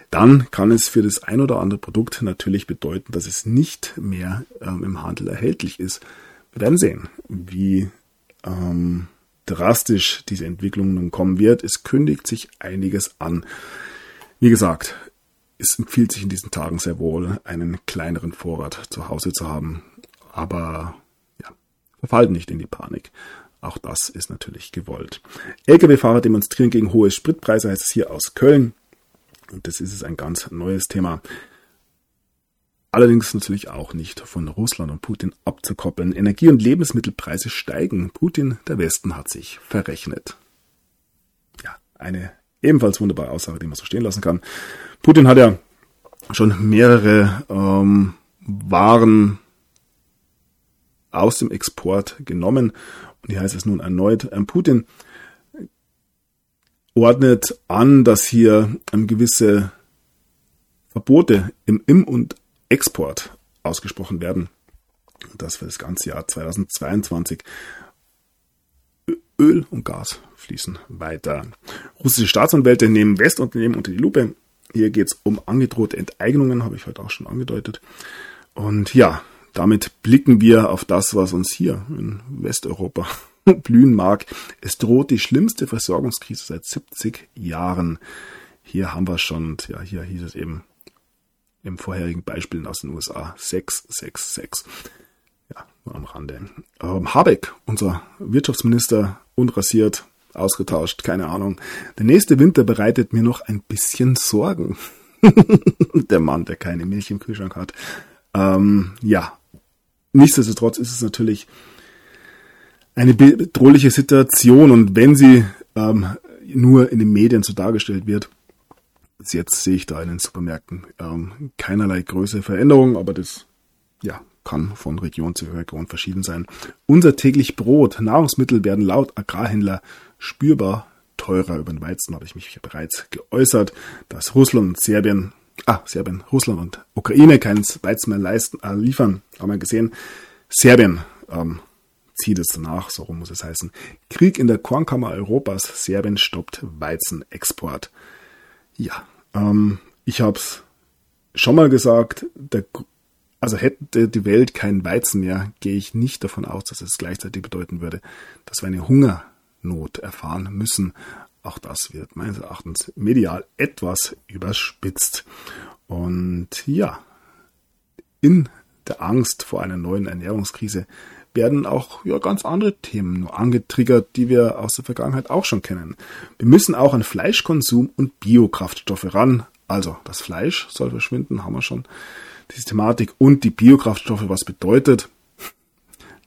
dann kann es für das ein oder andere Produkt natürlich bedeuten, dass es nicht mehr ähm, im Handel erhältlich ist. Wir werden sehen, wie ähm, drastisch diese Entwicklung nun kommen wird. Es kündigt sich einiges an. Wie gesagt, es empfiehlt sich in diesen Tagen sehr wohl, einen kleineren Vorrat zu Hause zu haben. Aber ja, verfallt nicht in die Panik. Auch das ist natürlich gewollt. Lkw-Fahrer demonstrieren gegen hohe Spritpreise, heißt es hier aus Köln. Und das ist es ein ganz neues Thema. Allerdings natürlich auch nicht von Russland und Putin abzukoppeln. Energie- und Lebensmittelpreise steigen. Putin, der Westen, hat sich verrechnet. Ja, eine ebenfalls wunderbare Aussage, die man so stehen lassen kann. Putin hat ja schon mehrere ähm, Waren aus dem Export genommen. Und hier heißt es nun erneut, ähm, Putin ordnet an, dass hier ähm, gewisse Verbote im Im- und Export ausgesprochen werden. Das für das ganze Jahr 2022. Öl und Gas fließen weiter. Russische Staatsanwälte nehmen Westunternehmen unter die Lupe. Hier geht es um angedrohte Enteignungen, habe ich heute auch schon angedeutet. Und ja, damit blicken wir auf das, was uns hier in Westeuropa blühen mag. Es droht die schlimmste Versorgungskrise seit 70 Jahren. Hier haben wir schon, ja, hier hieß es eben im vorherigen Beispiel aus den USA 666. Ja, nur am Rande. Ähm, Habeck, unser Wirtschaftsminister, unrasiert, ausgetauscht, keine Ahnung. Der nächste Winter bereitet mir noch ein bisschen Sorgen. der Mann, der keine Milch im Kühlschrank hat. Ähm, ja, nichtsdestotrotz ist es natürlich eine bedrohliche Situation und wenn sie ähm, nur in den Medien so dargestellt wird, jetzt sehe ich da in den Supermärkten ähm, keinerlei größere Veränderung, aber das ja, kann von Region zu Region verschieden sein. Unser täglich Brot, Nahrungsmittel werden laut Agrarhändler spürbar teurer. Über den Weizen habe ich mich bereits geäußert, dass Russland und Serbien, ah, Serbien, Russland und Ukraine keinen Weizen mehr leisten, äh, liefern, haben wir gesehen. Serbien ähm, zieht es danach, so rum muss es heißen. Krieg in der Kornkammer Europas, Serbien stoppt Weizenexport. Ja, ähm, ich habe es schon mal gesagt, der, also hätte die Welt keinen Weizen mehr, gehe ich nicht davon aus, dass es gleichzeitig bedeuten würde, dass wir eine Hungernot erfahren müssen. Auch das wird meines Erachtens medial etwas überspitzt. Und ja, in der Angst vor einer neuen Ernährungskrise werden auch ja, ganz andere Themen angetriggert, die wir aus der Vergangenheit auch schon kennen. Wir müssen auch an Fleischkonsum und Biokraftstoffe ran. Also das Fleisch soll verschwinden, haben wir schon diese Thematik. Und die Biokraftstoffe, was bedeutet,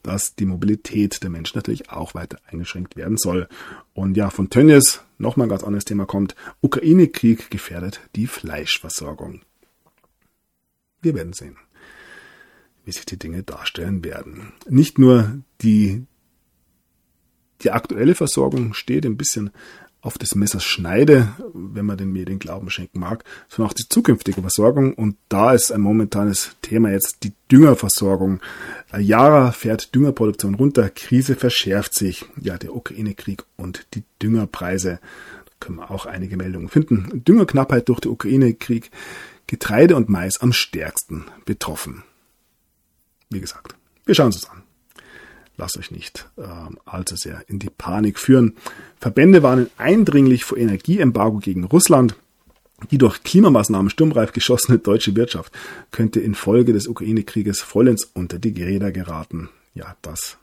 dass die Mobilität der Menschen natürlich auch weiter eingeschränkt werden soll. Und ja, von Tönnies nochmal ein ganz anderes Thema kommt. Ukraine-Krieg gefährdet die Fleischversorgung. Wir werden sehen wie sich die Dinge darstellen werden. Nicht nur die, die aktuelle Versorgung steht ein bisschen auf des Messers Schneide, wenn man den Medien Glauben schenken mag, sondern auch die zukünftige Versorgung. Und da ist ein momentanes Thema jetzt die Düngerversorgung. Jara fährt Düngerproduktion runter, Krise verschärft sich. Ja, der Ukraine-Krieg und die Düngerpreise. Da können wir auch einige Meldungen finden. Düngerknappheit durch den Ukraine-Krieg Getreide und Mais am stärksten betroffen. Wie gesagt, wir schauen es uns an. Lasst euch nicht äh, allzu sehr in die Panik führen. Verbände warnen eindringlich vor Energieembargo gegen Russland. Die durch Klimamaßnahmen sturmreif geschossene deutsche Wirtschaft könnte infolge des Ukraine-Krieges vollends unter die Räder geraten. Ja, das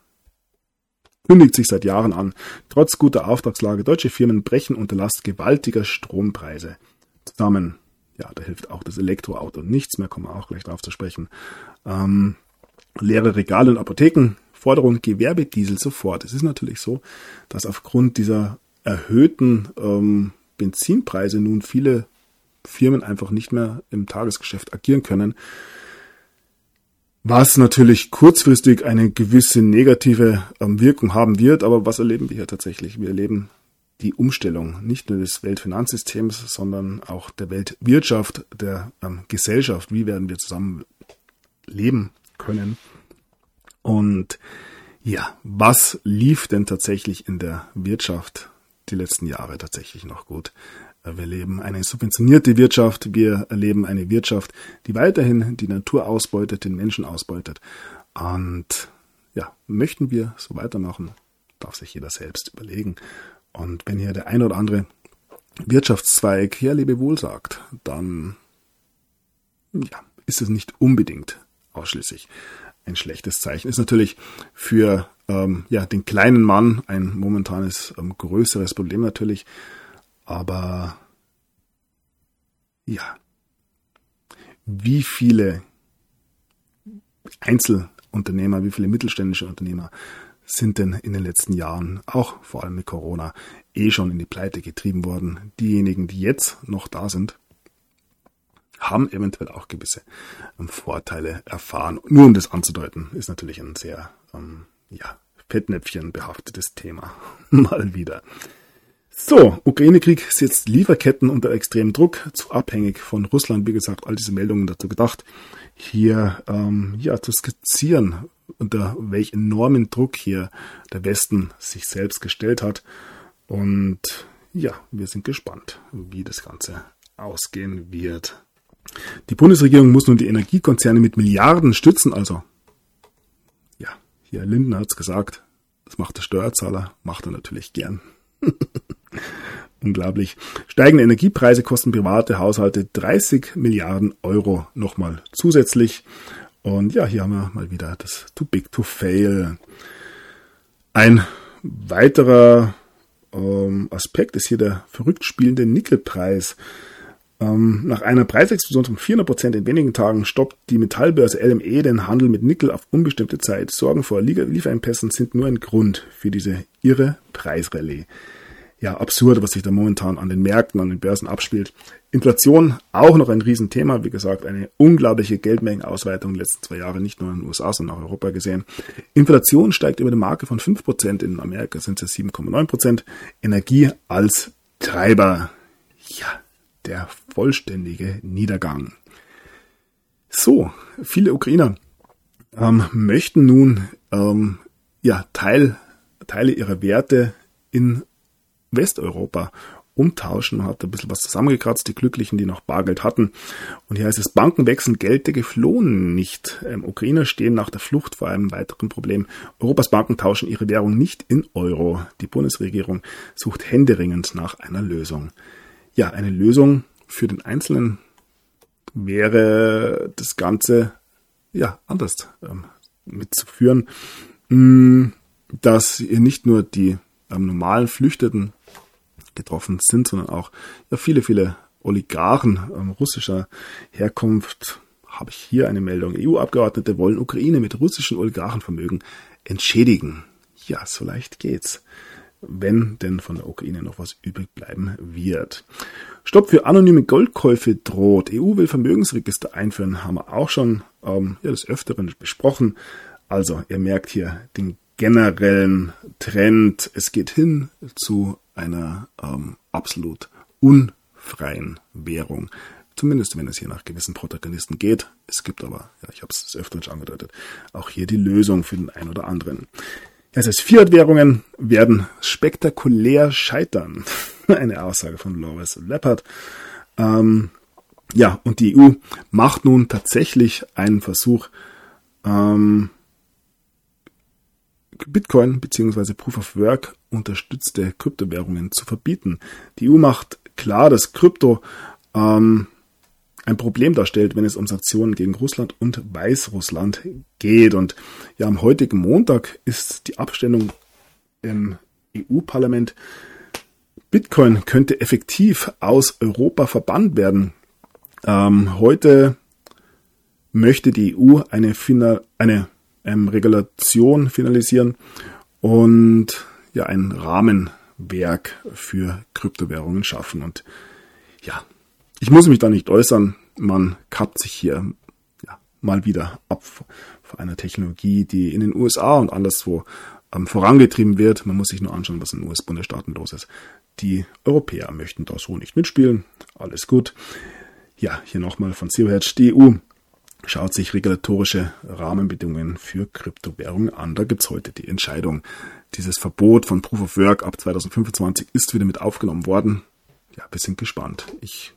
kündigt sich seit Jahren an. Trotz guter Auftragslage, deutsche Firmen brechen unter Last gewaltiger Strompreise zusammen. Ja, da hilft auch das Elektroauto nichts mehr, kommen wir auch gleich drauf zu sprechen. Ähm, leere Regale und Apotheken, Forderung Gewerbediesel sofort. Es ist natürlich so, dass aufgrund dieser erhöhten ähm, Benzinpreise nun viele Firmen einfach nicht mehr im Tagesgeschäft agieren können was natürlich kurzfristig eine gewisse negative ähm, Wirkung haben wird. Aber was erleben wir hier tatsächlich? Wir erleben die Umstellung nicht nur des Weltfinanzsystems, sondern auch der Weltwirtschaft, der ähm, Gesellschaft. Wie werden wir zusammen leben können? Und ja, was lief denn tatsächlich in der Wirtschaft die letzten Jahre tatsächlich noch gut? Wir erleben eine subventionierte Wirtschaft. Wir erleben eine Wirtschaft, die weiterhin die Natur ausbeutet, den Menschen ausbeutet. Und ja, möchten wir so weitermachen, darf sich jeder selbst überlegen. Und wenn hier der ein oder andere Wirtschaftszweig ja Lebewohl sagt, dann ja, ist es nicht unbedingt ausschließlich ein schlechtes Zeichen. Ist natürlich für ähm, ja, den kleinen Mann ein momentanes ähm, größeres Problem natürlich. Aber ja, wie viele Einzelunternehmer, wie viele mittelständische Unternehmer sind denn in den letzten Jahren, auch vor allem mit Corona, eh schon in die Pleite getrieben worden? Diejenigen, die jetzt noch da sind, haben eventuell auch gewisse ähm, Vorteile erfahren. Nur um das anzudeuten, ist natürlich ein sehr ähm, ja, Fettnäpfchen behaftetes Thema. Mal wieder. So, Ukraine-Krieg setzt Lieferketten unter extremem Druck, zu abhängig von Russland. Wie gesagt, all diese Meldungen dazu gedacht, hier ähm, ja zu skizzieren, unter welch enormen Druck hier der Westen sich selbst gestellt hat. Und ja, wir sind gespannt, wie das Ganze ausgehen wird. Die Bundesregierung muss nun die Energiekonzerne mit Milliarden stützen, also ja, hier Lindner hat's gesagt, das macht der Steuerzahler, macht er natürlich gern. Unglaublich. Steigende Energiepreise kosten private Haushalte 30 Milliarden Euro nochmal zusätzlich. Und ja, hier haben wir mal wieder das Too Big to Fail. Ein weiterer ähm, Aspekt ist hier der verrückt spielende Nickelpreis. Ähm, nach einer Preisexplosion von 400 Prozent in wenigen Tagen stoppt die Metallbörse LME den Handel mit Nickel auf unbestimmte Zeit. Sorgen vor Lieferengpässen sind nur ein Grund für diese irre Preisrallye ja, absurd, was sich da momentan an den Märkten, an den Börsen abspielt. Inflation auch noch ein Riesenthema. Wie gesagt, eine unglaubliche Geldmengenausweitung in den letzten zwei Jahren, nicht nur in den USA, sondern auch in Europa gesehen. Inflation steigt über die Marke von 5%. In Amerika sind es 7,9%. Energie als Treiber. Ja, der vollständige Niedergang. So, viele Ukrainer ähm, möchten nun ähm, ja, Teil, Teile ihrer Werte in Westeuropa umtauschen. Man hat ein bisschen was zusammengekratzt, die Glücklichen, die noch Bargeld hatten. Und hier heißt es, Banken wechseln Geld der Geflohenen nicht. Ähm, Ukrainer stehen nach der Flucht vor einem weiteren Problem. Europas Banken tauschen ihre Währung nicht in Euro. Die Bundesregierung sucht händeringend nach einer Lösung. Ja, eine Lösung für den Einzelnen wäre das Ganze ja anders ähm, mitzuführen, hm, dass ihr nicht nur die ähm, normalen Flüchteten getroffen sind, sondern auch ja, viele, viele Oligarchen ähm, russischer Herkunft. Habe ich hier eine Meldung. EU-Abgeordnete wollen Ukraine mit russischen Oligarchenvermögen entschädigen. Ja, so leicht geht's. Wenn denn von der Ukraine noch was übrig bleiben wird. Stopp für anonyme Goldkäufe droht. EU will Vermögensregister einführen, haben wir auch schon ähm, ja, des Öfteren besprochen. Also, ihr merkt hier den generellen Trend. Es geht hin zu einer ähm, absolut unfreien Währung. Zumindest wenn es hier nach gewissen Protagonisten geht. Es gibt aber, ja, ich habe es des schon angedeutet, auch hier die Lösung für den einen oder anderen. Das heißt, Fiat-Währungen werden spektakulär scheitern. Eine Aussage von Loris Leppard. Ähm, Ja, und die EU macht nun tatsächlich einen Versuch, ähm, Bitcoin bzw. Proof of Work unterstützte Kryptowährungen zu verbieten. Die EU macht klar, dass Krypto ähm, ein Problem darstellt, wenn es um Sanktionen gegen Russland und Weißrussland geht. Und ja, am heutigen Montag ist die Abstimmung im EU-Parlament. Bitcoin könnte effektiv aus Europa verbannt werden. Ähm, heute möchte die EU eine, Final, eine ähm, Regulation finalisieren und ja ein Rahmenwerk für Kryptowährungen schaffen. Und ja, ich muss mich da nicht äußern. Man kappt sich hier ja, mal wieder ab vor einer Technologie, die in den USA und anderswo ähm, vorangetrieben wird. Man muss sich nur anschauen, was in den US-Bundesstaaten los ist. Die Europäer möchten da so nicht mitspielen. Alles gut. Ja, hier nochmal von Zero Hedge. Die EU schaut sich regulatorische Rahmenbedingungen für Kryptowährungen an. Da gibt's heute die Entscheidung. Dieses Verbot von Proof of Work ab 2025 ist wieder mit aufgenommen worden. Ja, wir sind gespannt. Ich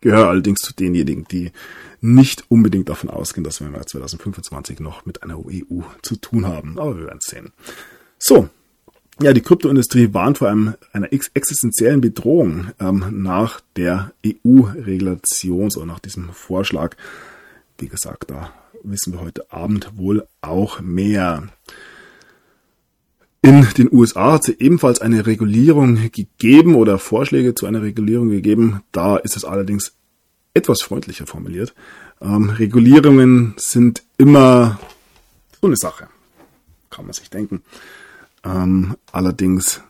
gehöre allerdings zu denjenigen, die nicht unbedingt davon ausgehen, dass wir im Jahr 2025 noch mit einer EU zu tun haben. Aber wir werden sehen. So. Ja, die Kryptoindustrie warnt vor einem, einer existenziellen Bedrohung ähm, nach der EU-Regulation, so nach diesem Vorschlag wie gesagt, da wissen wir heute Abend wohl auch mehr. In den USA hat es ebenfalls eine Regulierung gegeben oder Vorschläge zu einer Regulierung gegeben. Da ist es allerdings etwas freundlicher formuliert. Ähm, Regulierungen sind immer so eine Sache, kann man sich denken. Ähm, allerdings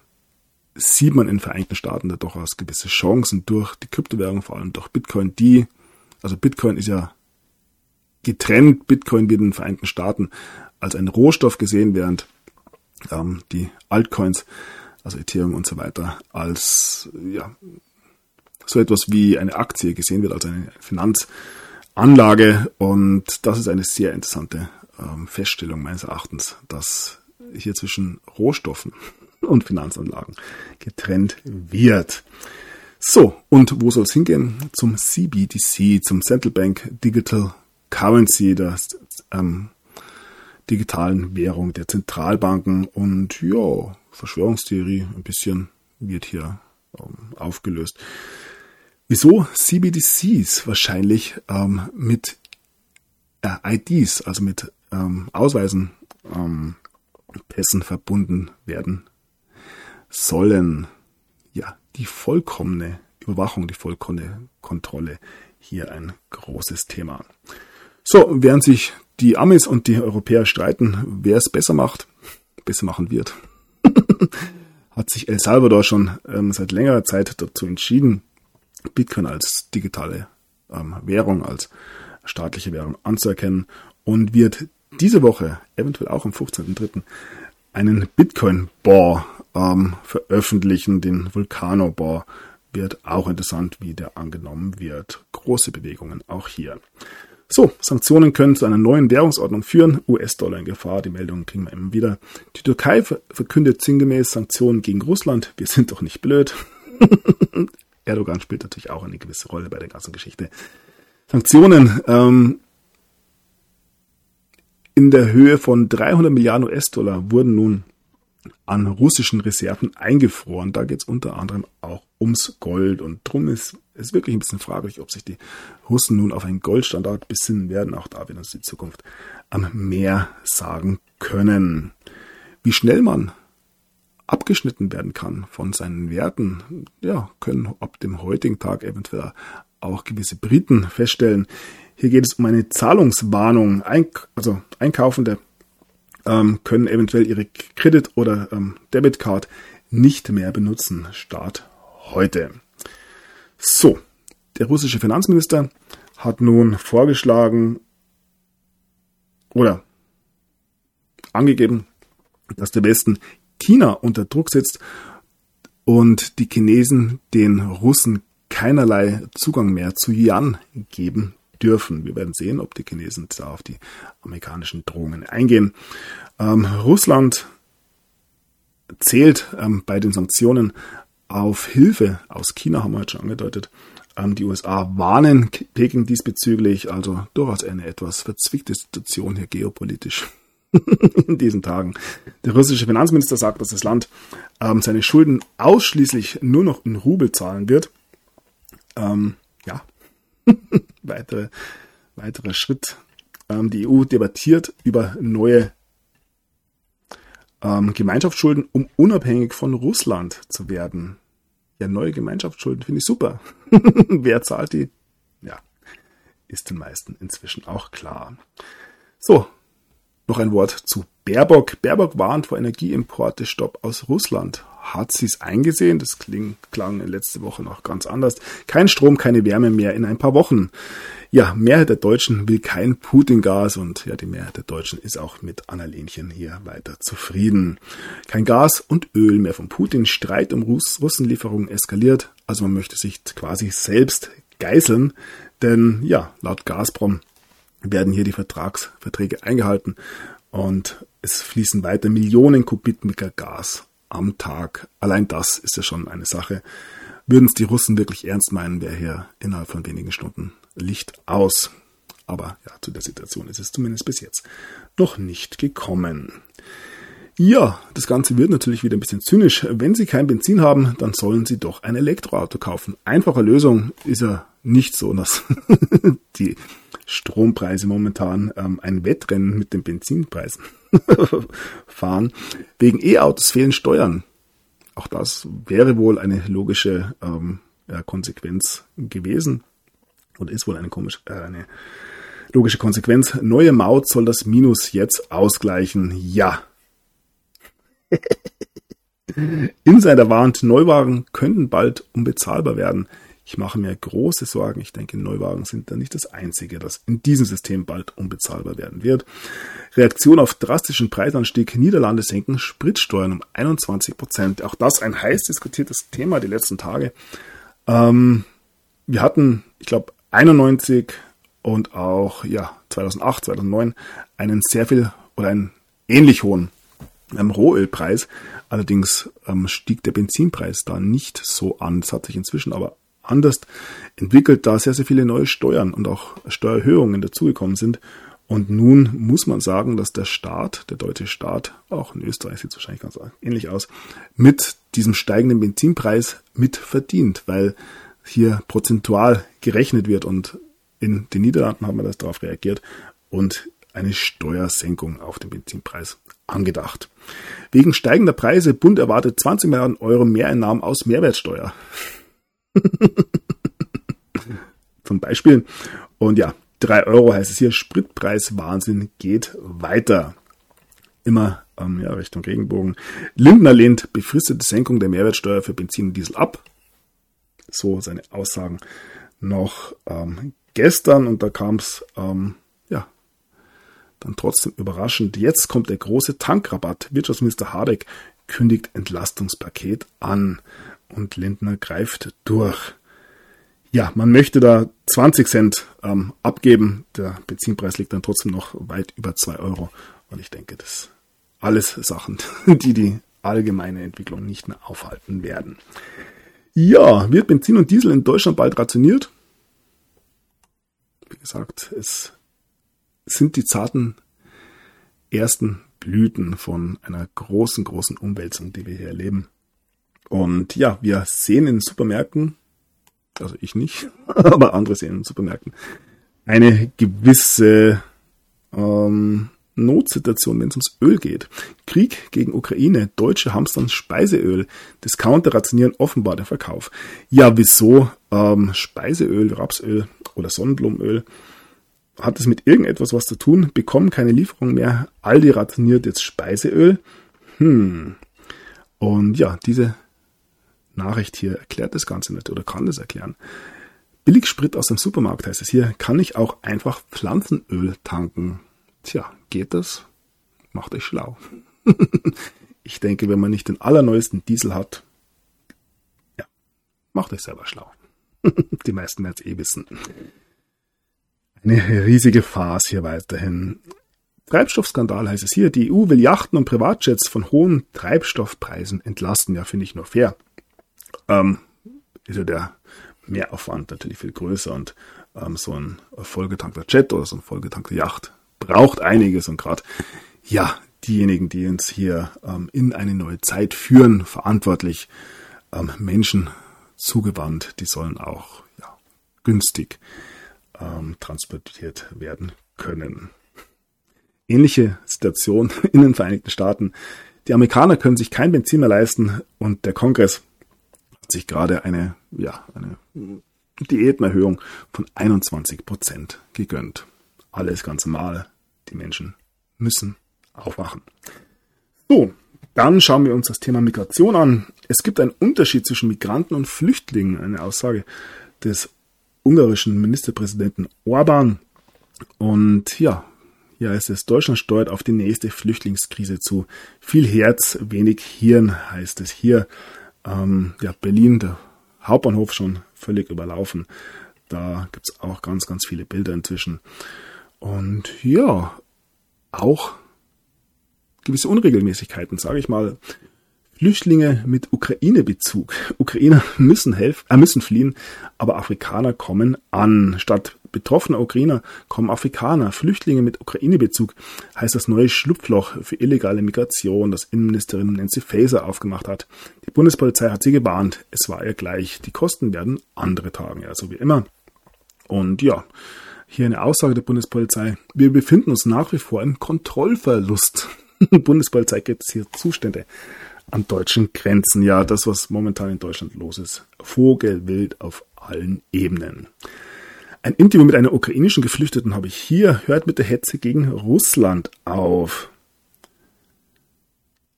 sieht man in den Vereinigten Staaten da durchaus gewisse Chancen durch die Kryptowährung, vor allem durch Bitcoin, die, also Bitcoin ist ja getrennt. Bitcoin wird in den Vereinigten Staaten als ein Rohstoff gesehen, während ähm, die Altcoins, also Ethereum und so weiter, als ja so etwas wie eine Aktie gesehen wird, als eine Finanzanlage. Und das ist eine sehr interessante ähm, Feststellung meines Erachtens, dass hier zwischen Rohstoffen und Finanzanlagen getrennt wird. So, und wo soll es hingehen? Zum CBDC, zum Central Bank Digital Currency, der ähm, digitalen Währung der Zentralbanken. Und ja, Verschwörungstheorie ein bisschen wird hier ähm, aufgelöst. Wieso CBDCs wahrscheinlich ähm, mit äh, IDs, also mit ähm, Ausweisen, ähm, Pässen verbunden werden sollen. Ja, die vollkommene Überwachung, die vollkommene Kontrolle hier ein großes Thema. So, während sich die Amis und die Europäer streiten, wer es besser macht, besser machen wird, hat sich El Salvador schon ähm, seit längerer Zeit dazu entschieden, Bitcoin als digitale ähm, Währung, als staatliche Währung anzuerkennen und wird diese Woche, eventuell auch am 15.03., einen Bitcoin-Bar ähm, veröffentlichen, den Vulcano-Bar. Wird auch interessant, wie der angenommen wird. Große Bewegungen auch hier. So, Sanktionen können zu einer neuen Währungsordnung führen. US-Dollar in Gefahr, die Meldungen kriegen wir immer wieder. Die Türkei verkündet sinngemäß Sanktionen gegen Russland. Wir sind doch nicht blöd. Erdogan spielt natürlich auch eine gewisse Rolle bei der ganzen Geschichte. Sanktionen ähm, in der Höhe von 300 Milliarden US-Dollar wurden nun an russischen Reserven eingefroren. Da geht es unter anderem auch ums Gold. Und drum ist es wirklich ein bisschen fraglich, ob sich die Russen nun auf einen Goldstandard besinnen werden. Auch da wird uns die Zukunft am Meer sagen können. Wie schnell man abgeschnitten werden kann von seinen Werten, ja, können ab dem heutigen Tag eventuell auch gewisse Briten feststellen. Hier geht es um eine Zahlungswarnung. also Einkaufende ähm, können eventuell ihre Kredit- oder ähm, Debitcard nicht mehr benutzen. Start heute. So, der russische Finanzminister hat nun vorgeschlagen oder angegeben, dass der Westen China unter Druck setzt und die Chinesen den Russen keinerlei Zugang mehr zu Yuan geben dürfen. Wir werden sehen, ob die Chinesen da auf die amerikanischen Drohungen eingehen. Ähm, Russland zählt ähm, bei den Sanktionen auf Hilfe aus China, haben wir jetzt schon angedeutet, Ähm, die USA warnen Peking diesbezüglich, also durchaus eine etwas verzwickte Situation hier geopolitisch in diesen Tagen. Der russische Finanzminister sagt, dass das Land ähm, seine Schulden ausschließlich nur noch in Rubel zahlen wird. Ähm, ja, weitere, weiterer Schritt. Ähm, die EU debattiert über neue ähm, Gemeinschaftsschulden, um unabhängig von Russland zu werden. Ja, neue Gemeinschaftsschulden finde ich super. Wer zahlt die? Ja, ist den meisten inzwischen auch klar. So, noch ein Wort zu Baerbock. Baerbock warnt vor Energieimporte-Stopp aus Russland. Hat sie es eingesehen? Das kling, klang letzte Woche noch ganz anders. Kein Strom, keine Wärme mehr in ein paar Wochen. Ja, Mehrheit der Deutschen will kein Putin-Gas und ja, die Mehrheit der Deutschen ist auch mit Annalenchen hier weiter zufrieden. Kein Gas und Öl mehr von Putin. Streit um Russ Russenlieferungen eskaliert. Also man möchte sich quasi selbst geißeln, denn ja, laut Gazprom werden hier die Vertragsverträge eingehalten und es fließen weiter Millionen Kubikmeter Gas am Tag. Allein das ist ja schon eine Sache. Würden es die Russen wirklich ernst meinen, wäre hier innerhalb von wenigen Stunden Licht aus. Aber ja, zu der Situation ist es zumindest bis jetzt noch nicht gekommen. Ja, das Ganze wird natürlich wieder ein bisschen zynisch. Wenn Sie kein Benzin haben, dann sollen Sie doch ein Elektroauto kaufen. Einfache Lösung ist ja nicht so, dass die Strompreise momentan ähm, ein Wettrennen mit den Benzinpreisen fahren. Wegen E-Autos fehlen Steuern. Auch das wäre wohl eine logische ähm, ja, Konsequenz gewesen und ist wohl eine, komisch, äh, eine logische Konsequenz. Neue Maut soll das Minus jetzt ausgleichen. Ja. Insider warnt, Neuwagen könnten bald unbezahlbar werden. Ich mache mir große Sorgen. Ich denke, Neuwagen sind da nicht das Einzige, das in diesem System bald unbezahlbar werden wird. Reaktion auf drastischen Preisanstieg. Niederlande senken Spritsteuern um 21 Prozent. Auch das ein heiß diskutiertes Thema die letzten Tage. Ähm, wir hatten, ich glaube, 91 und auch ja 2008, 2009 einen sehr viel oder einen ähnlich hohen ähm, Rohölpreis. Allerdings ähm, stieg der Benzinpreis da nicht so an. Das hat sich inzwischen aber anders entwickelt, da sehr, sehr viele neue Steuern und auch Steuererhöhungen dazugekommen sind. Und nun muss man sagen, dass der Staat, der deutsche Staat, auch in Österreich sieht es wahrscheinlich ganz ähnlich aus, mit diesem steigenden Benzinpreis mit verdient, weil hier prozentual gerechnet wird und in den Niederlanden haben wir das darauf reagiert und eine Steuersenkung auf den Benzinpreis angedacht. Wegen steigender Preise, Bund erwartet 20 Milliarden Euro Mehreinnahmen aus Mehrwertsteuer. Zum Beispiel. Und ja, 3 Euro heißt es hier, Spritpreiswahnsinn geht weiter. Immer ähm, ja, Richtung Regenbogen. Lindner lehnt befristete Senkung der Mehrwertsteuer für Benzin und Diesel ab. So seine Aussagen noch ähm, gestern und da kam es ähm, ja dann trotzdem überraschend. Jetzt kommt der große Tankrabatt. Wirtschaftsminister Habeck kündigt Entlastungspaket an und Lindner greift durch. Ja, man möchte da 20 Cent ähm, abgeben. Der Benzinpreis liegt dann trotzdem noch weit über 2 Euro. Und ich denke, das alles Sachen, die die allgemeine Entwicklung nicht mehr aufhalten werden. Ja, wird Benzin und Diesel in Deutschland bald rationiert? Wie gesagt, es sind die zarten ersten Blüten von einer großen, großen Umwälzung, die wir hier erleben. Und ja, wir sehen in Supermärkten, also ich nicht, aber andere sehen in Supermärkten, eine gewisse ähm, Notsituation, wenn es ums Öl geht. Krieg gegen Ukraine, Deutsche hamstern Speiseöl, Discounter rationieren offenbar den Verkauf. Ja, wieso ähm, Speiseöl, Rapsöl oder Sonnenblumenöl? Hat es mit irgendetwas was zu tun? Bekommen keine Lieferung mehr. Aldi rationiert jetzt Speiseöl. Hm. Und ja, diese Nachricht hier erklärt das Ganze nicht oder kann das erklären. Billigsprit aus dem Supermarkt heißt es hier, kann ich auch einfach Pflanzenöl tanken. Tja, geht das? Macht euch schlau. ich denke, wenn man nicht den allerneuesten Diesel hat, ja, macht euch selber schlau. Die meisten werden es eh wissen. Eine riesige Farce hier weiterhin. Treibstoffskandal heißt es hier. Die EU will Yachten und Privatjets von hohen Treibstoffpreisen entlasten. Ja, finde ich nur fair. Ähm, ist ja der Mehraufwand natürlich viel größer und ähm, so ein vollgetankter Jet oder so ein vollgetankte Yacht braucht einiges und gerade ja diejenigen, die uns hier ähm, in eine neue Zeit führen, verantwortlich ähm, Menschen zugewandt, die sollen auch ja, günstig ähm, transportiert werden können. Ähnliche Situation in den Vereinigten Staaten. Die Amerikaner können sich kein Benzin mehr leisten und der Kongress sich gerade eine, ja, eine Diätenerhöhung von 21 Prozent gegönnt. Alles ganz normal. Die Menschen müssen aufwachen. So, dann schauen wir uns das Thema Migration an. Es gibt einen Unterschied zwischen Migranten und Flüchtlingen, eine Aussage des ungarischen Ministerpräsidenten Orban. Und ja, ja, es ist Deutschland steuert auf die nächste Flüchtlingskrise zu. Viel Herz, wenig Hirn heißt es hier. Ähm, ja, Berlin, der Hauptbahnhof schon völlig überlaufen. Da gibt es auch ganz, ganz viele Bilder inzwischen. Und ja, auch gewisse Unregelmäßigkeiten, sage ich mal. Flüchtlinge mit Ukraine-Bezug. Ukrainer müssen helfen, äh, müssen fliehen, aber Afrikaner kommen an. Statt betroffener Ukrainer kommen Afrikaner. Flüchtlinge mit Ukraine-Bezug heißt das neue Schlupfloch für illegale Migration, das Innenministerin Nancy Faeser aufgemacht hat. Die Bundespolizei hat sie gewarnt. Es war ihr gleich. Die Kosten werden andere tragen, ja, so wie immer. Und ja, hier eine Aussage der Bundespolizei. Wir befinden uns nach wie vor im Kontrollverlust. Bundespolizei gibt es hier Zustände an deutschen Grenzen. Ja, das, was momentan in Deutschland los ist. Vogelwild auf allen Ebenen. Ein Interview mit einer ukrainischen Geflüchteten habe ich hier. Hört mit der Hetze gegen Russland auf.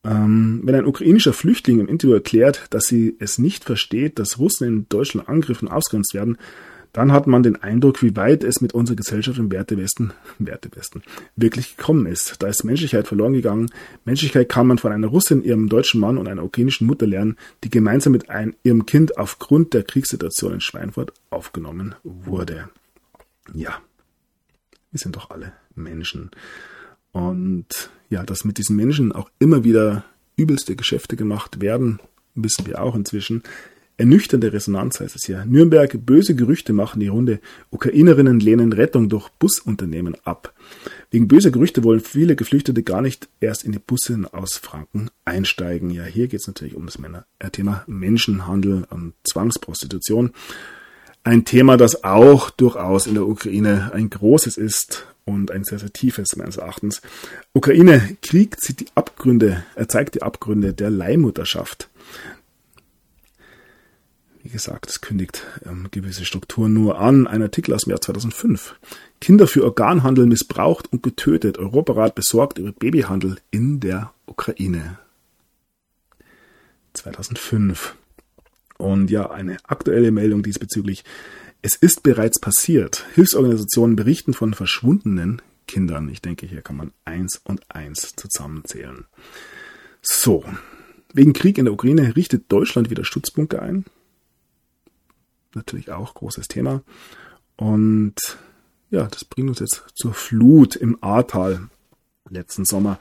Ähm, wenn ein ukrainischer Flüchtling im Interview erklärt, dass sie es nicht versteht, dass Russen in Deutschland angegriffen und ausgrenzt werden, dann hat man den Eindruck, wie weit es mit unserer Gesellschaft im Wertewesten, Wertewesten wirklich gekommen ist. Da ist Menschlichkeit verloren gegangen. Menschlichkeit kann man von einer Russin, ihrem deutschen Mann und einer ukrainischen Mutter lernen, die gemeinsam mit einem, ihrem Kind aufgrund der Kriegssituation in Schweinfurt aufgenommen wurde. Ja, wir sind doch alle Menschen. Und ja, dass mit diesen Menschen auch immer wieder übelste Geschäfte gemacht werden, wissen wir auch inzwischen. Ernüchternde Resonanz heißt es hier. Nürnberg, böse Gerüchte machen die Runde. Ukrainerinnen lehnen Rettung durch Busunternehmen ab. Wegen böser Gerüchte wollen viele Geflüchtete gar nicht erst in die Busse aus Franken einsteigen. Ja, hier geht es natürlich um das äh, Thema Menschenhandel und Zwangsprostitution. Ein Thema, das auch durchaus in der Ukraine ein großes ist und ein sehr, sehr tiefes meines Erachtens. Ukraine Krieg zieht die Abgründe, er zeigt die Abgründe der Leihmutterschaft. Wie gesagt, es kündigt ähm, gewisse Strukturen nur an. Ein Artikel aus dem Jahr 2005. Kinder für Organhandel missbraucht und getötet. Europarat besorgt über Babyhandel in der Ukraine. 2005. Und ja, eine aktuelle Meldung diesbezüglich. Es ist bereits passiert. Hilfsorganisationen berichten von verschwundenen Kindern. Ich denke, hier kann man eins und eins zusammenzählen. So. Wegen Krieg in der Ukraine richtet Deutschland wieder Stützpunkte ein natürlich auch großes Thema. Und ja, das bringt uns jetzt zur Flut im Ahrtal letzten Sommer.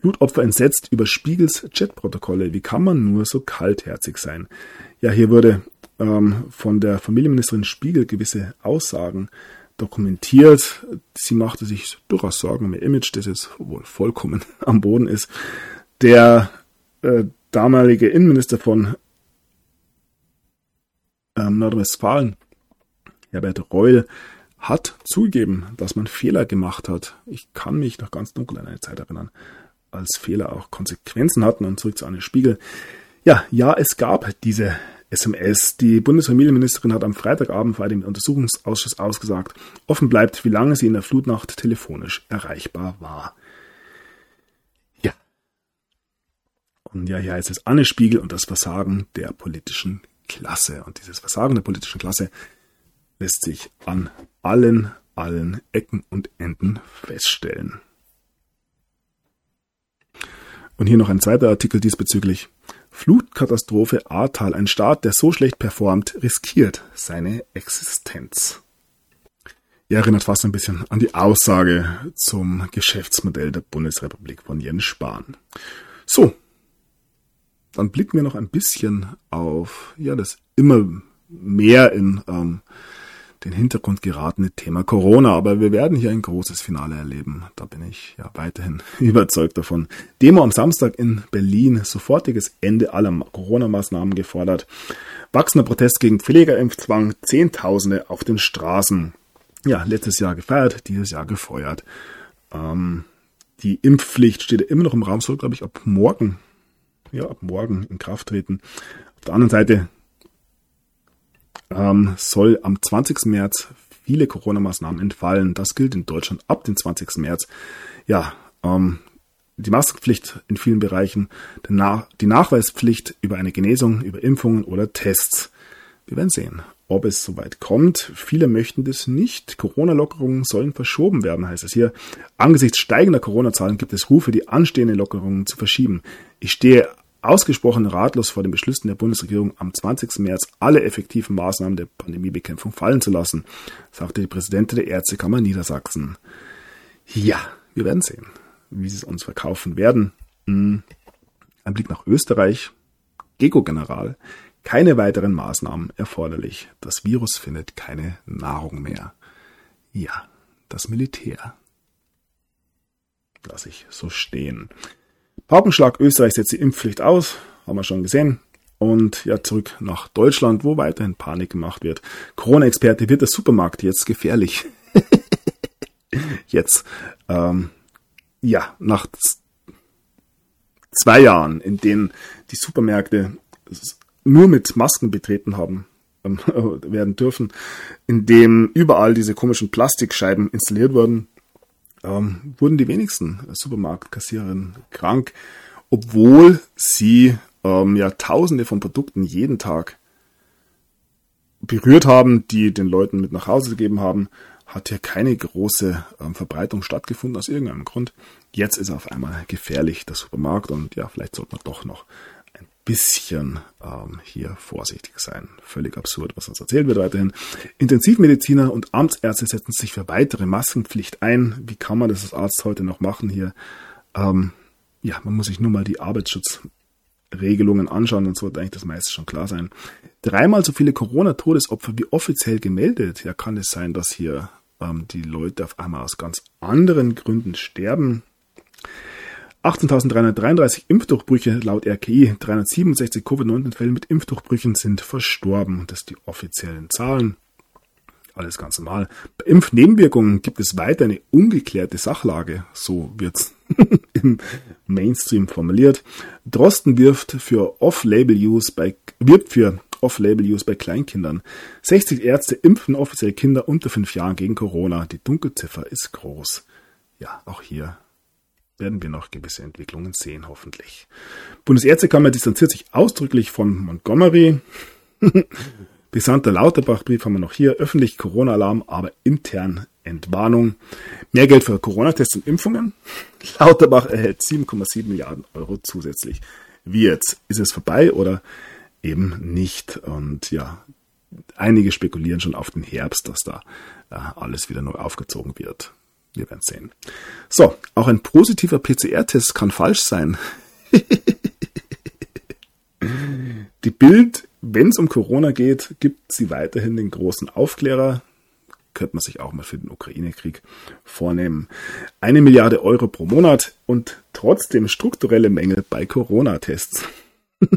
Blutopfer entsetzt über Spiegels Chatprotokolle. Wie kann man nur so kaltherzig sein? Ja, hier wurde ähm, von der Familienministerin Spiegel gewisse Aussagen dokumentiert. Sie machte sich durchaus Sorgen um ihr Image, das jetzt wohl vollkommen am Boden ist. Der äh, damalige Innenminister von Nordrhein-Westfalen, Herbert Reul, hat zugegeben, dass man Fehler gemacht hat. Ich kann mich noch ganz dunkel an eine Zeit erinnern, als Fehler auch Konsequenzen hatten und zurück zu Anne Spiegel. Ja, ja, es gab diese SMS. Die Bundesfamilienministerin hat am Freitagabend vor dem Untersuchungsausschuss ausgesagt, offen bleibt, wie lange sie in der Flutnacht telefonisch erreichbar war. Ja. Und ja, hier heißt es Anne Spiegel und das Versagen der politischen Klasse. Und dieses Versagen der politischen Klasse lässt sich an allen, allen Ecken und Enden feststellen. Und hier noch ein zweiter Artikel diesbezüglich. Flutkatastrophe Ahrtal. Ein Staat, der so schlecht performt, riskiert seine Existenz. Er erinnert fast ein bisschen an die Aussage zum Geschäftsmodell der Bundesrepublik von Jens Spahn. So, dann blicken wir noch ein bisschen auf ja das immer mehr in ähm, den Hintergrund geratene Thema Corona. Aber wir werden hier ein großes Finale erleben. Da bin ich ja weiterhin überzeugt davon. Demo am Samstag in Berlin. Sofortiges Ende aller Corona-Maßnahmen gefordert. Wachsender Protest gegen Pflegerimpfzwang. Zehntausende auf den Straßen. Ja, letztes Jahr gefeiert, dieses Jahr gefeuert. Ähm, die Impfpflicht steht immer noch im Raum, soll, glaube ich, ab morgen, ja, ab morgen in Kraft treten. Auf der anderen Seite ähm, soll am 20. März viele Corona-Maßnahmen entfallen. Das gilt in Deutschland ab dem 20. März. Ja, ähm, die Maskenpflicht in vielen Bereichen, die Nachweispflicht über eine Genesung, über Impfungen oder Tests. Wir werden sehen, ob es soweit kommt. Viele möchten das nicht. Corona-Lockerungen sollen verschoben werden, heißt es hier. Angesichts steigender Corona-Zahlen gibt es Rufe, die anstehenden Lockerungen zu verschieben. Ich stehe ausgesprochen ratlos vor den Beschlüssen der Bundesregierung am 20. März alle effektiven Maßnahmen der Pandemiebekämpfung fallen zu lassen, sagte die Präsidentin der Ärztekammer Niedersachsen. Ja, wir werden sehen, wie sie es uns verkaufen werden. Hm. Ein Blick nach Österreich. Gego-General. Keine weiteren Maßnahmen erforderlich. Das Virus findet keine Nahrung mehr. Ja, das Militär. Lass ich so stehen. Paukenschlag Österreich setzt die Impfpflicht aus, haben wir schon gesehen. Und ja, zurück nach Deutschland, wo weiterhin Panik gemacht wird. Corona-Experte, wird der Supermarkt jetzt gefährlich? jetzt, ähm, ja, nach zwei Jahren, in denen die Supermärkte nur mit Masken betreten haben, ähm, werden dürfen, in dem überall diese komischen Plastikscheiben installiert wurden, ähm, wurden die wenigsten Supermarktkassiererinnen krank, obwohl sie ähm, ja Tausende von Produkten jeden Tag berührt haben, die den Leuten mit nach Hause gegeben haben, hat hier keine große ähm, Verbreitung stattgefunden aus irgendeinem Grund. Jetzt ist auf einmal gefährlich der Supermarkt und ja, vielleicht sollte man doch noch bisschen ähm, hier vorsichtig sein. Völlig absurd, was uns erzählt wird weiterhin. Intensivmediziner und Amtsärzte setzen sich für weitere Maskenpflicht ein. Wie kann man das als Arzt heute noch machen hier? Ähm, ja, man muss sich nur mal die Arbeitsschutzregelungen anschauen, dann sollte eigentlich das meiste schon klar sein. Dreimal so viele Corona-Todesopfer wie offiziell gemeldet. Ja, kann es sein, dass hier ähm, die Leute auf einmal aus ganz anderen Gründen sterben? 18.333 Impfdurchbrüche laut RKI, 367 Covid-19-Fälle mit Impfdurchbrüchen sind verstorben. Das sind die offiziellen Zahlen. Alles ganz normal. Bei Impfnebenwirkungen gibt es weiter eine ungeklärte Sachlage. So wird's im Mainstream formuliert. Drosten wirft für Off-Label-Use bei, wirbt für Off-Label-Use bei Kleinkindern. 60 Ärzte impfen offiziell Kinder unter 5 Jahren gegen Corona. Die Dunkelziffer ist groß. Ja, auch hier werden wir noch gewisse Entwicklungen sehen, hoffentlich. Bundesärztekammer distanziert sich ausdrücklich von Montgomery. Besandter Lauterbach-Brief haben wir noch hier. Öffentlich Corona-Alarm, aber intern Entwarnung. Mehr Geld für Corona-Tests und Impfungen. Lauterbach erhält 7,7 Milliarden Euro zusätzlich. Wie jetzt? Ist es vorbei oder eben nicht? Und ja, einige spekulieren schon auf den Herbst, dass da äh, alles wieder neu aufgezogen wird. Wir werden sehen. So, auch ein positiver PCR-Test kann falsch sein. Die Bild, wenn es um Corona geht, gibt sie weiterhin den großen Aufklärer. Könnte man sich auch mal für den Ukraine-Krieg vornehmen. Eine Milliarde Euro pro Monat und trotzdem strukturelle Mängel bei Corona-Tests.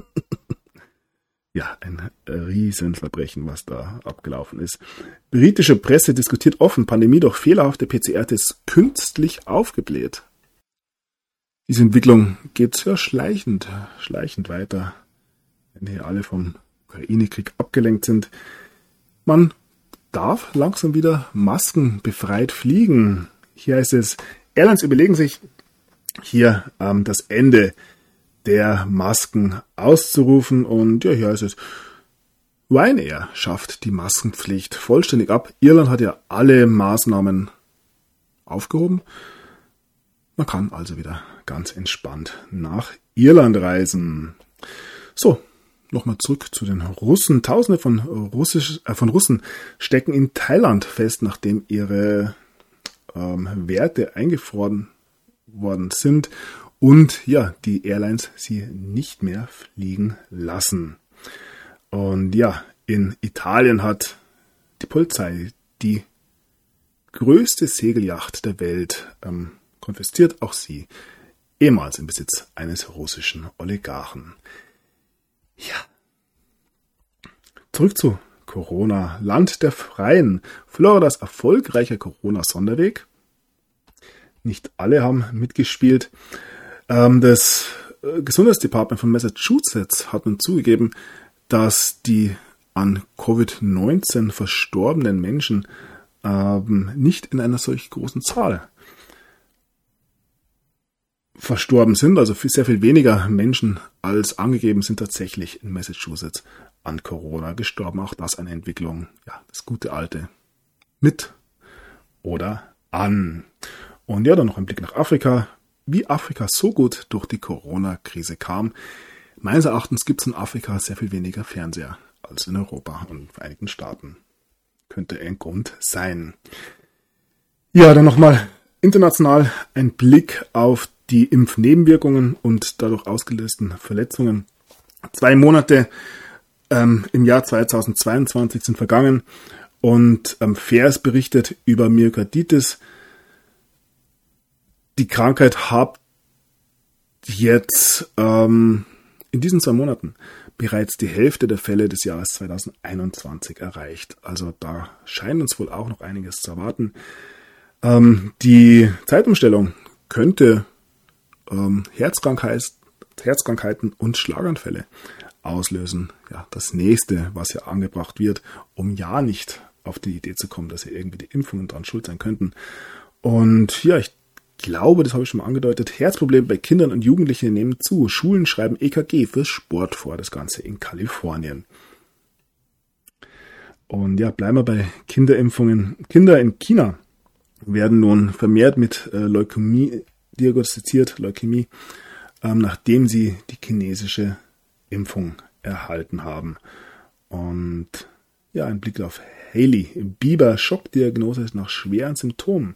ja, ein Riesenverbrechen, was da abgelaufen ist. Britische Presse diskutiert offen, Pandemie durch fehlerhafte PCR-Tests künstlich aufgebläht. Diese Entwicklung geht sehr schleichend, schleichend weiter, wenn hier alle vom Ukraine-Krieg abgelenkt sind. Man darf langsam wieder maskenbefreit fliegen. Hier heißt es, Airlines überlegen sich hier ähm, das Ende der Masken auszurufen. Und ja, hier heißt es, Ryanair schafft die Maskenpflicht vollständig ab. Irland hat ja alle Maßnahmen aufgehoben. Man kann also wieder ganz entspannt nach Irland reisen. So, nochmal zurück zu den Russen. Tausende von, Russisch, äh, von Russen stecken in Thailand fest, nachdem ihre ähm, Werte eingefroren worden sind und ja, die Airlines sie nicht mehr fliegen lassen. Und ja, In Italien hat die Polizei die größte Segelyacht der Welt ähm, konfisziert, auch sie ehemals im Besitz eines russischen Oligarchen. Ja. Zurück zu Corona. Land der Freien. Floridas erfolgreicher Corona-Sonderweg. Nicht alle haben mitgespielt. Ähm, das äh, Gesundheitsdepartement von Massachusetts hat nun zugegeben, dass die an Covid-19 verstorbenen Menschen ähm, nicht in einer solch großen Zahl verstorben sind. Also sehr viel weniger Menschen als angegeben sind tatsächlich in Massachusetts an Corona gestorben. Auch das eine Entwicklung, ja, das gute alte mit oder an. Und ja, dann noch ein Blick nach Afrika. Wie Afrika so gut durch die Corona-Krise kam. Meines Erachtens gibt es in Afrika sehr viel weniger Fernseher als in Europa und Vereinigten Staaten. Könnte ein Grund sein. Ja, dann nochmal international ein Blick auf die Impfnebenwirkungen und dadurch ausgelösten Verletzungen. Zwei Monate ähm, im Jahr 2022 sind vergangen und ähm, FAIRS berichtet über Myokarditis. Die Krankheit hat jetzt ähm, in diesen zwei Monaten bereits die Hälfte der Fälle des Jahres 2021 erreicht. Also da scheint uns wohl auch noch einiges zu erwarten. Ähm, die Zeitumstellung könnte ähm, Herzkrankheit, Herzkrankheiten und Schlaganfälle auslösen. Ja, das nächste, was ja angebracht wird, um ja nicht auf die Idee zu kommen, dass ja irgendwie die Impfungen dran schuld sein könnten. Und ja, ich glaube, das habe ich schon mal angedeutet, Herzprobleme bei Kindern und Jugendlichen nehmen zu. Schulen schreiben EKG fürs Sport vor, das Ganze in Kalifornien. Und ja, bleiben wir bei Kinderimpfungen. Kinder in China werden nun vermehrt mit äh, Leukämie diagnostiziert, Leukämie, ähm, nachdem sie die chinesische Impfung erhalten haben. Und ja, ein Blick auf Haley. Bieber Schockdiagnose nach schweren Symptomen.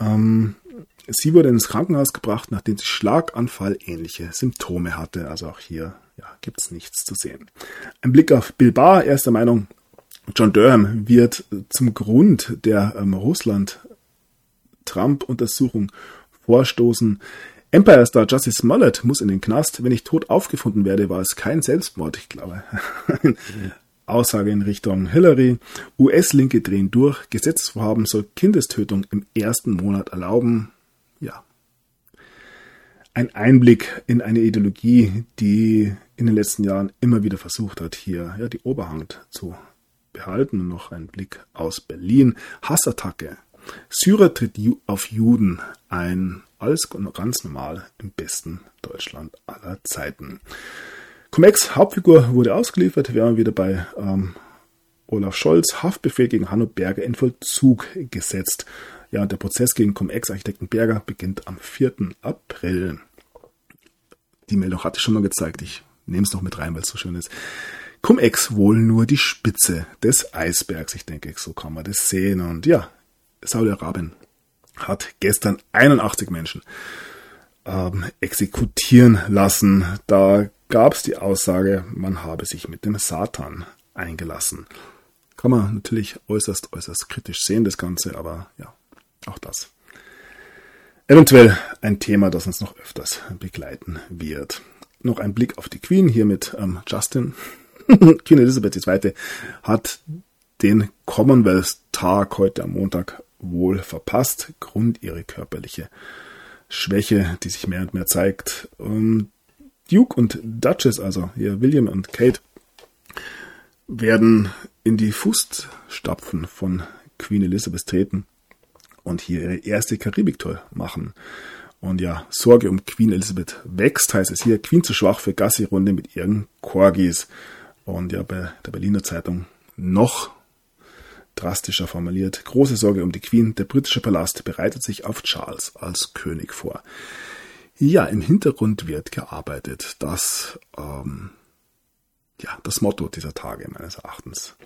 Ähm, sie wurde ins Krankenhaus gebracht, nachdem sie Schlaganfall ähnliche Symptome hatte. Also auch hier ja, gibt es nichts zu sehen. Ein Blick auf Bill Barr, erster Meinung. John Durham wird zum Grund der ähm, Russland-Trump-Untersuchung vorstoßen. Empire Star Justice Smollett muss in den Knast. Wenn ich tot aufgefunden werde, war es kein Selbstmord, ich glaube. Aussage in Richtung Hillary. US-Linke drehen durch. Gesetzesvorhaben soll Kindestötung im ersten Monat erlauben. Ja. Ein Einblick in eine Ideologie, die in den letzten Jahren immer wieder versucht hat, hier ja, die Oberhand zu behalten. Und noch ein Blick aus Berlin. Hassattacke Syrer tritt auf Juden ein. Alles ganz normal im besten Deutschland aller Zeiten. Cum-Ex Hauptfigur wurde ausgeliefert. Wir haben wieder bei ähm, Olaf Scholz. Haftbefehl gegen Hanno Berger in Vollzug gesetzt. Ja, und der Prozess gegen Cum-Ex-Architekten Berger beginnt am 4. April. Die Meldung hatte ich schon mal gezeigt. Ich nehme es noch mit rein, weil es so schön ist. Cum-Ex wohl nur die Spitze des Eisbergs. Ich denke, so kann man das sehen. Und ja, Saudi-Arabien hat gestern 81 Menschen ähm, exekutieren lassen. Da gab es die Aussage, man habe sich mit dem Satan eingelassen. Kann man natürlich äußerst, äußerst kritisch sehen, das Ganze, aber ja, auch das. Eventuell ein Thema, das uns noch öfters begleiten wird. Noch ein Blick auf die Queen hier mit ähm, Justin. Queen Elizabeth II. hat den Commonwealth-Tag heute am Montag wohl verpasst, Grund ihre körperliche Schwäche, die sich mehr und mehr zeigt. Und Duke und Duchess, also hier William und Kate, werden in die Fußstapfen von Queen Elizabeth treten und hier ihre erste Karibiktour machen. Und ja, Sorge um Queen Elizabeth wächst, heißt es hier, Queen zu schwach für Gassi-Runde mit ihren Corgis. Und ja, bei der Berliner Zeitung noch drastischer formuliert. Große Sorge um die Queen. Der britische Palast bereitet sich auf Charles als König vor. Ja, im Hintergrund wird gearbeitet. Das, ähm, ja, das Motto dieser Tage meines Erachtens.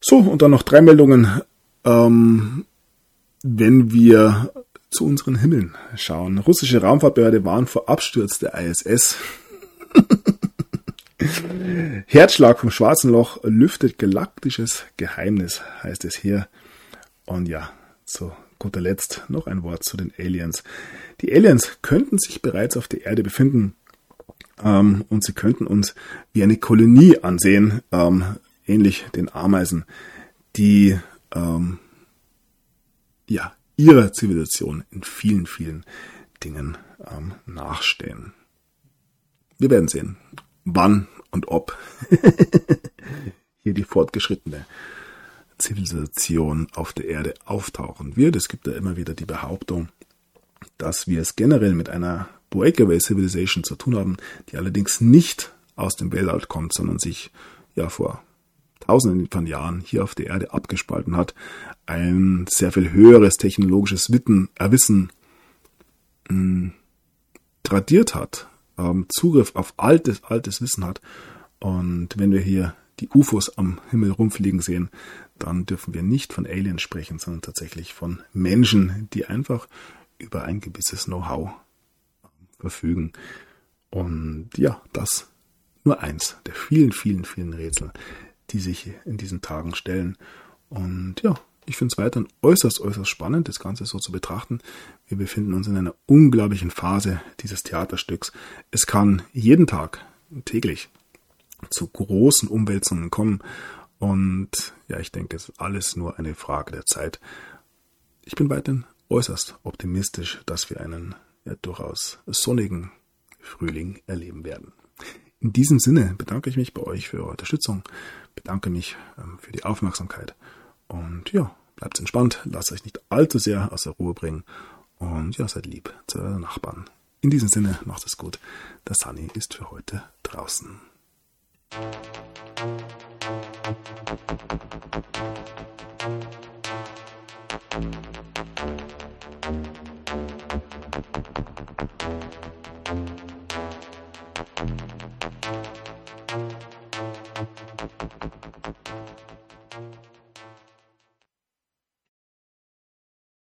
So, und dann noch drei Meldungen. Ähm, wenn wir zu unseren Himmeln schauen. Russische Raumfahrtbehörde warnt vor Absturz der ISS. Herzschlag vom schwarzen Loch lüftet galaktisches Geheimnis, heißt es hier. Und ja, zu guter Letzt noch ein Wort zu den Aliens. Die Aliens könnten sich bereits auf der Erde befinden ähm, und sie könnten uns wie eine Kolonie ansehen, ähm, ähnlich den Ameisen, die ähm, ja ihrer Zivilisation in vielen, vielen Dingen ähm, nachstehen. Wir werden sehen, wann und ob hier die fortgeschrittene Zivilisation auf der Erde auftauchen wird. Es gibt da immer wieder die Behauptung, dass wir es generell mit einer Breakaway Civilization zu tun haben, die allerdings nicht aus dem Weltall kommt, sondern sich ja vor tausenden von Jahren hier auf der Erde abgespalten hat, ein sehr viel höheres technologisches Witten, Erwissen mh, hm, tradiert hat, ähm, Zugriff auf altes, altes Wissen hat. Und wenn wir hier die UFOs am Himmel rumfliegen sehen, dann dürfen wir nicht von Aliens sprechen, sondern tatsächlich von Menschen, die einfach über ein gewisses Know-how verfügen. Und ja, das nur eins der vielen, vielen, vielen Rätsel, die sich in diesen Tagen stellen. Und ja, ich finde es weiterhin äußerst, äußerst spannend, das Ganze so zu betrachten. Wir befinden uns in einer unglaublichen Phase dieses Theaterstücks. Es kann jeden Tag, täglich, zu großen Umwälzungen kommen. Und ja, ich denke, es ist alles nur eine Frage der Zeit. Ich bin weiterhin äußerst optimistisch, dass wir einen ja, durchaus sonnigen Frühling erleben werden. In diesem Sinne bedanke ich mich bei euch für eure Unterstützung, bedanke mich ähm, für die Aufmerksamkeit und ja, bleibt entspannt, lasst euch nicht allzu sehr aus der Ruhe bringen und ja, seid lieb zu euren Nachbarn. In diesem Sinne, macht es gut. Der Sunny ist für heute draußen.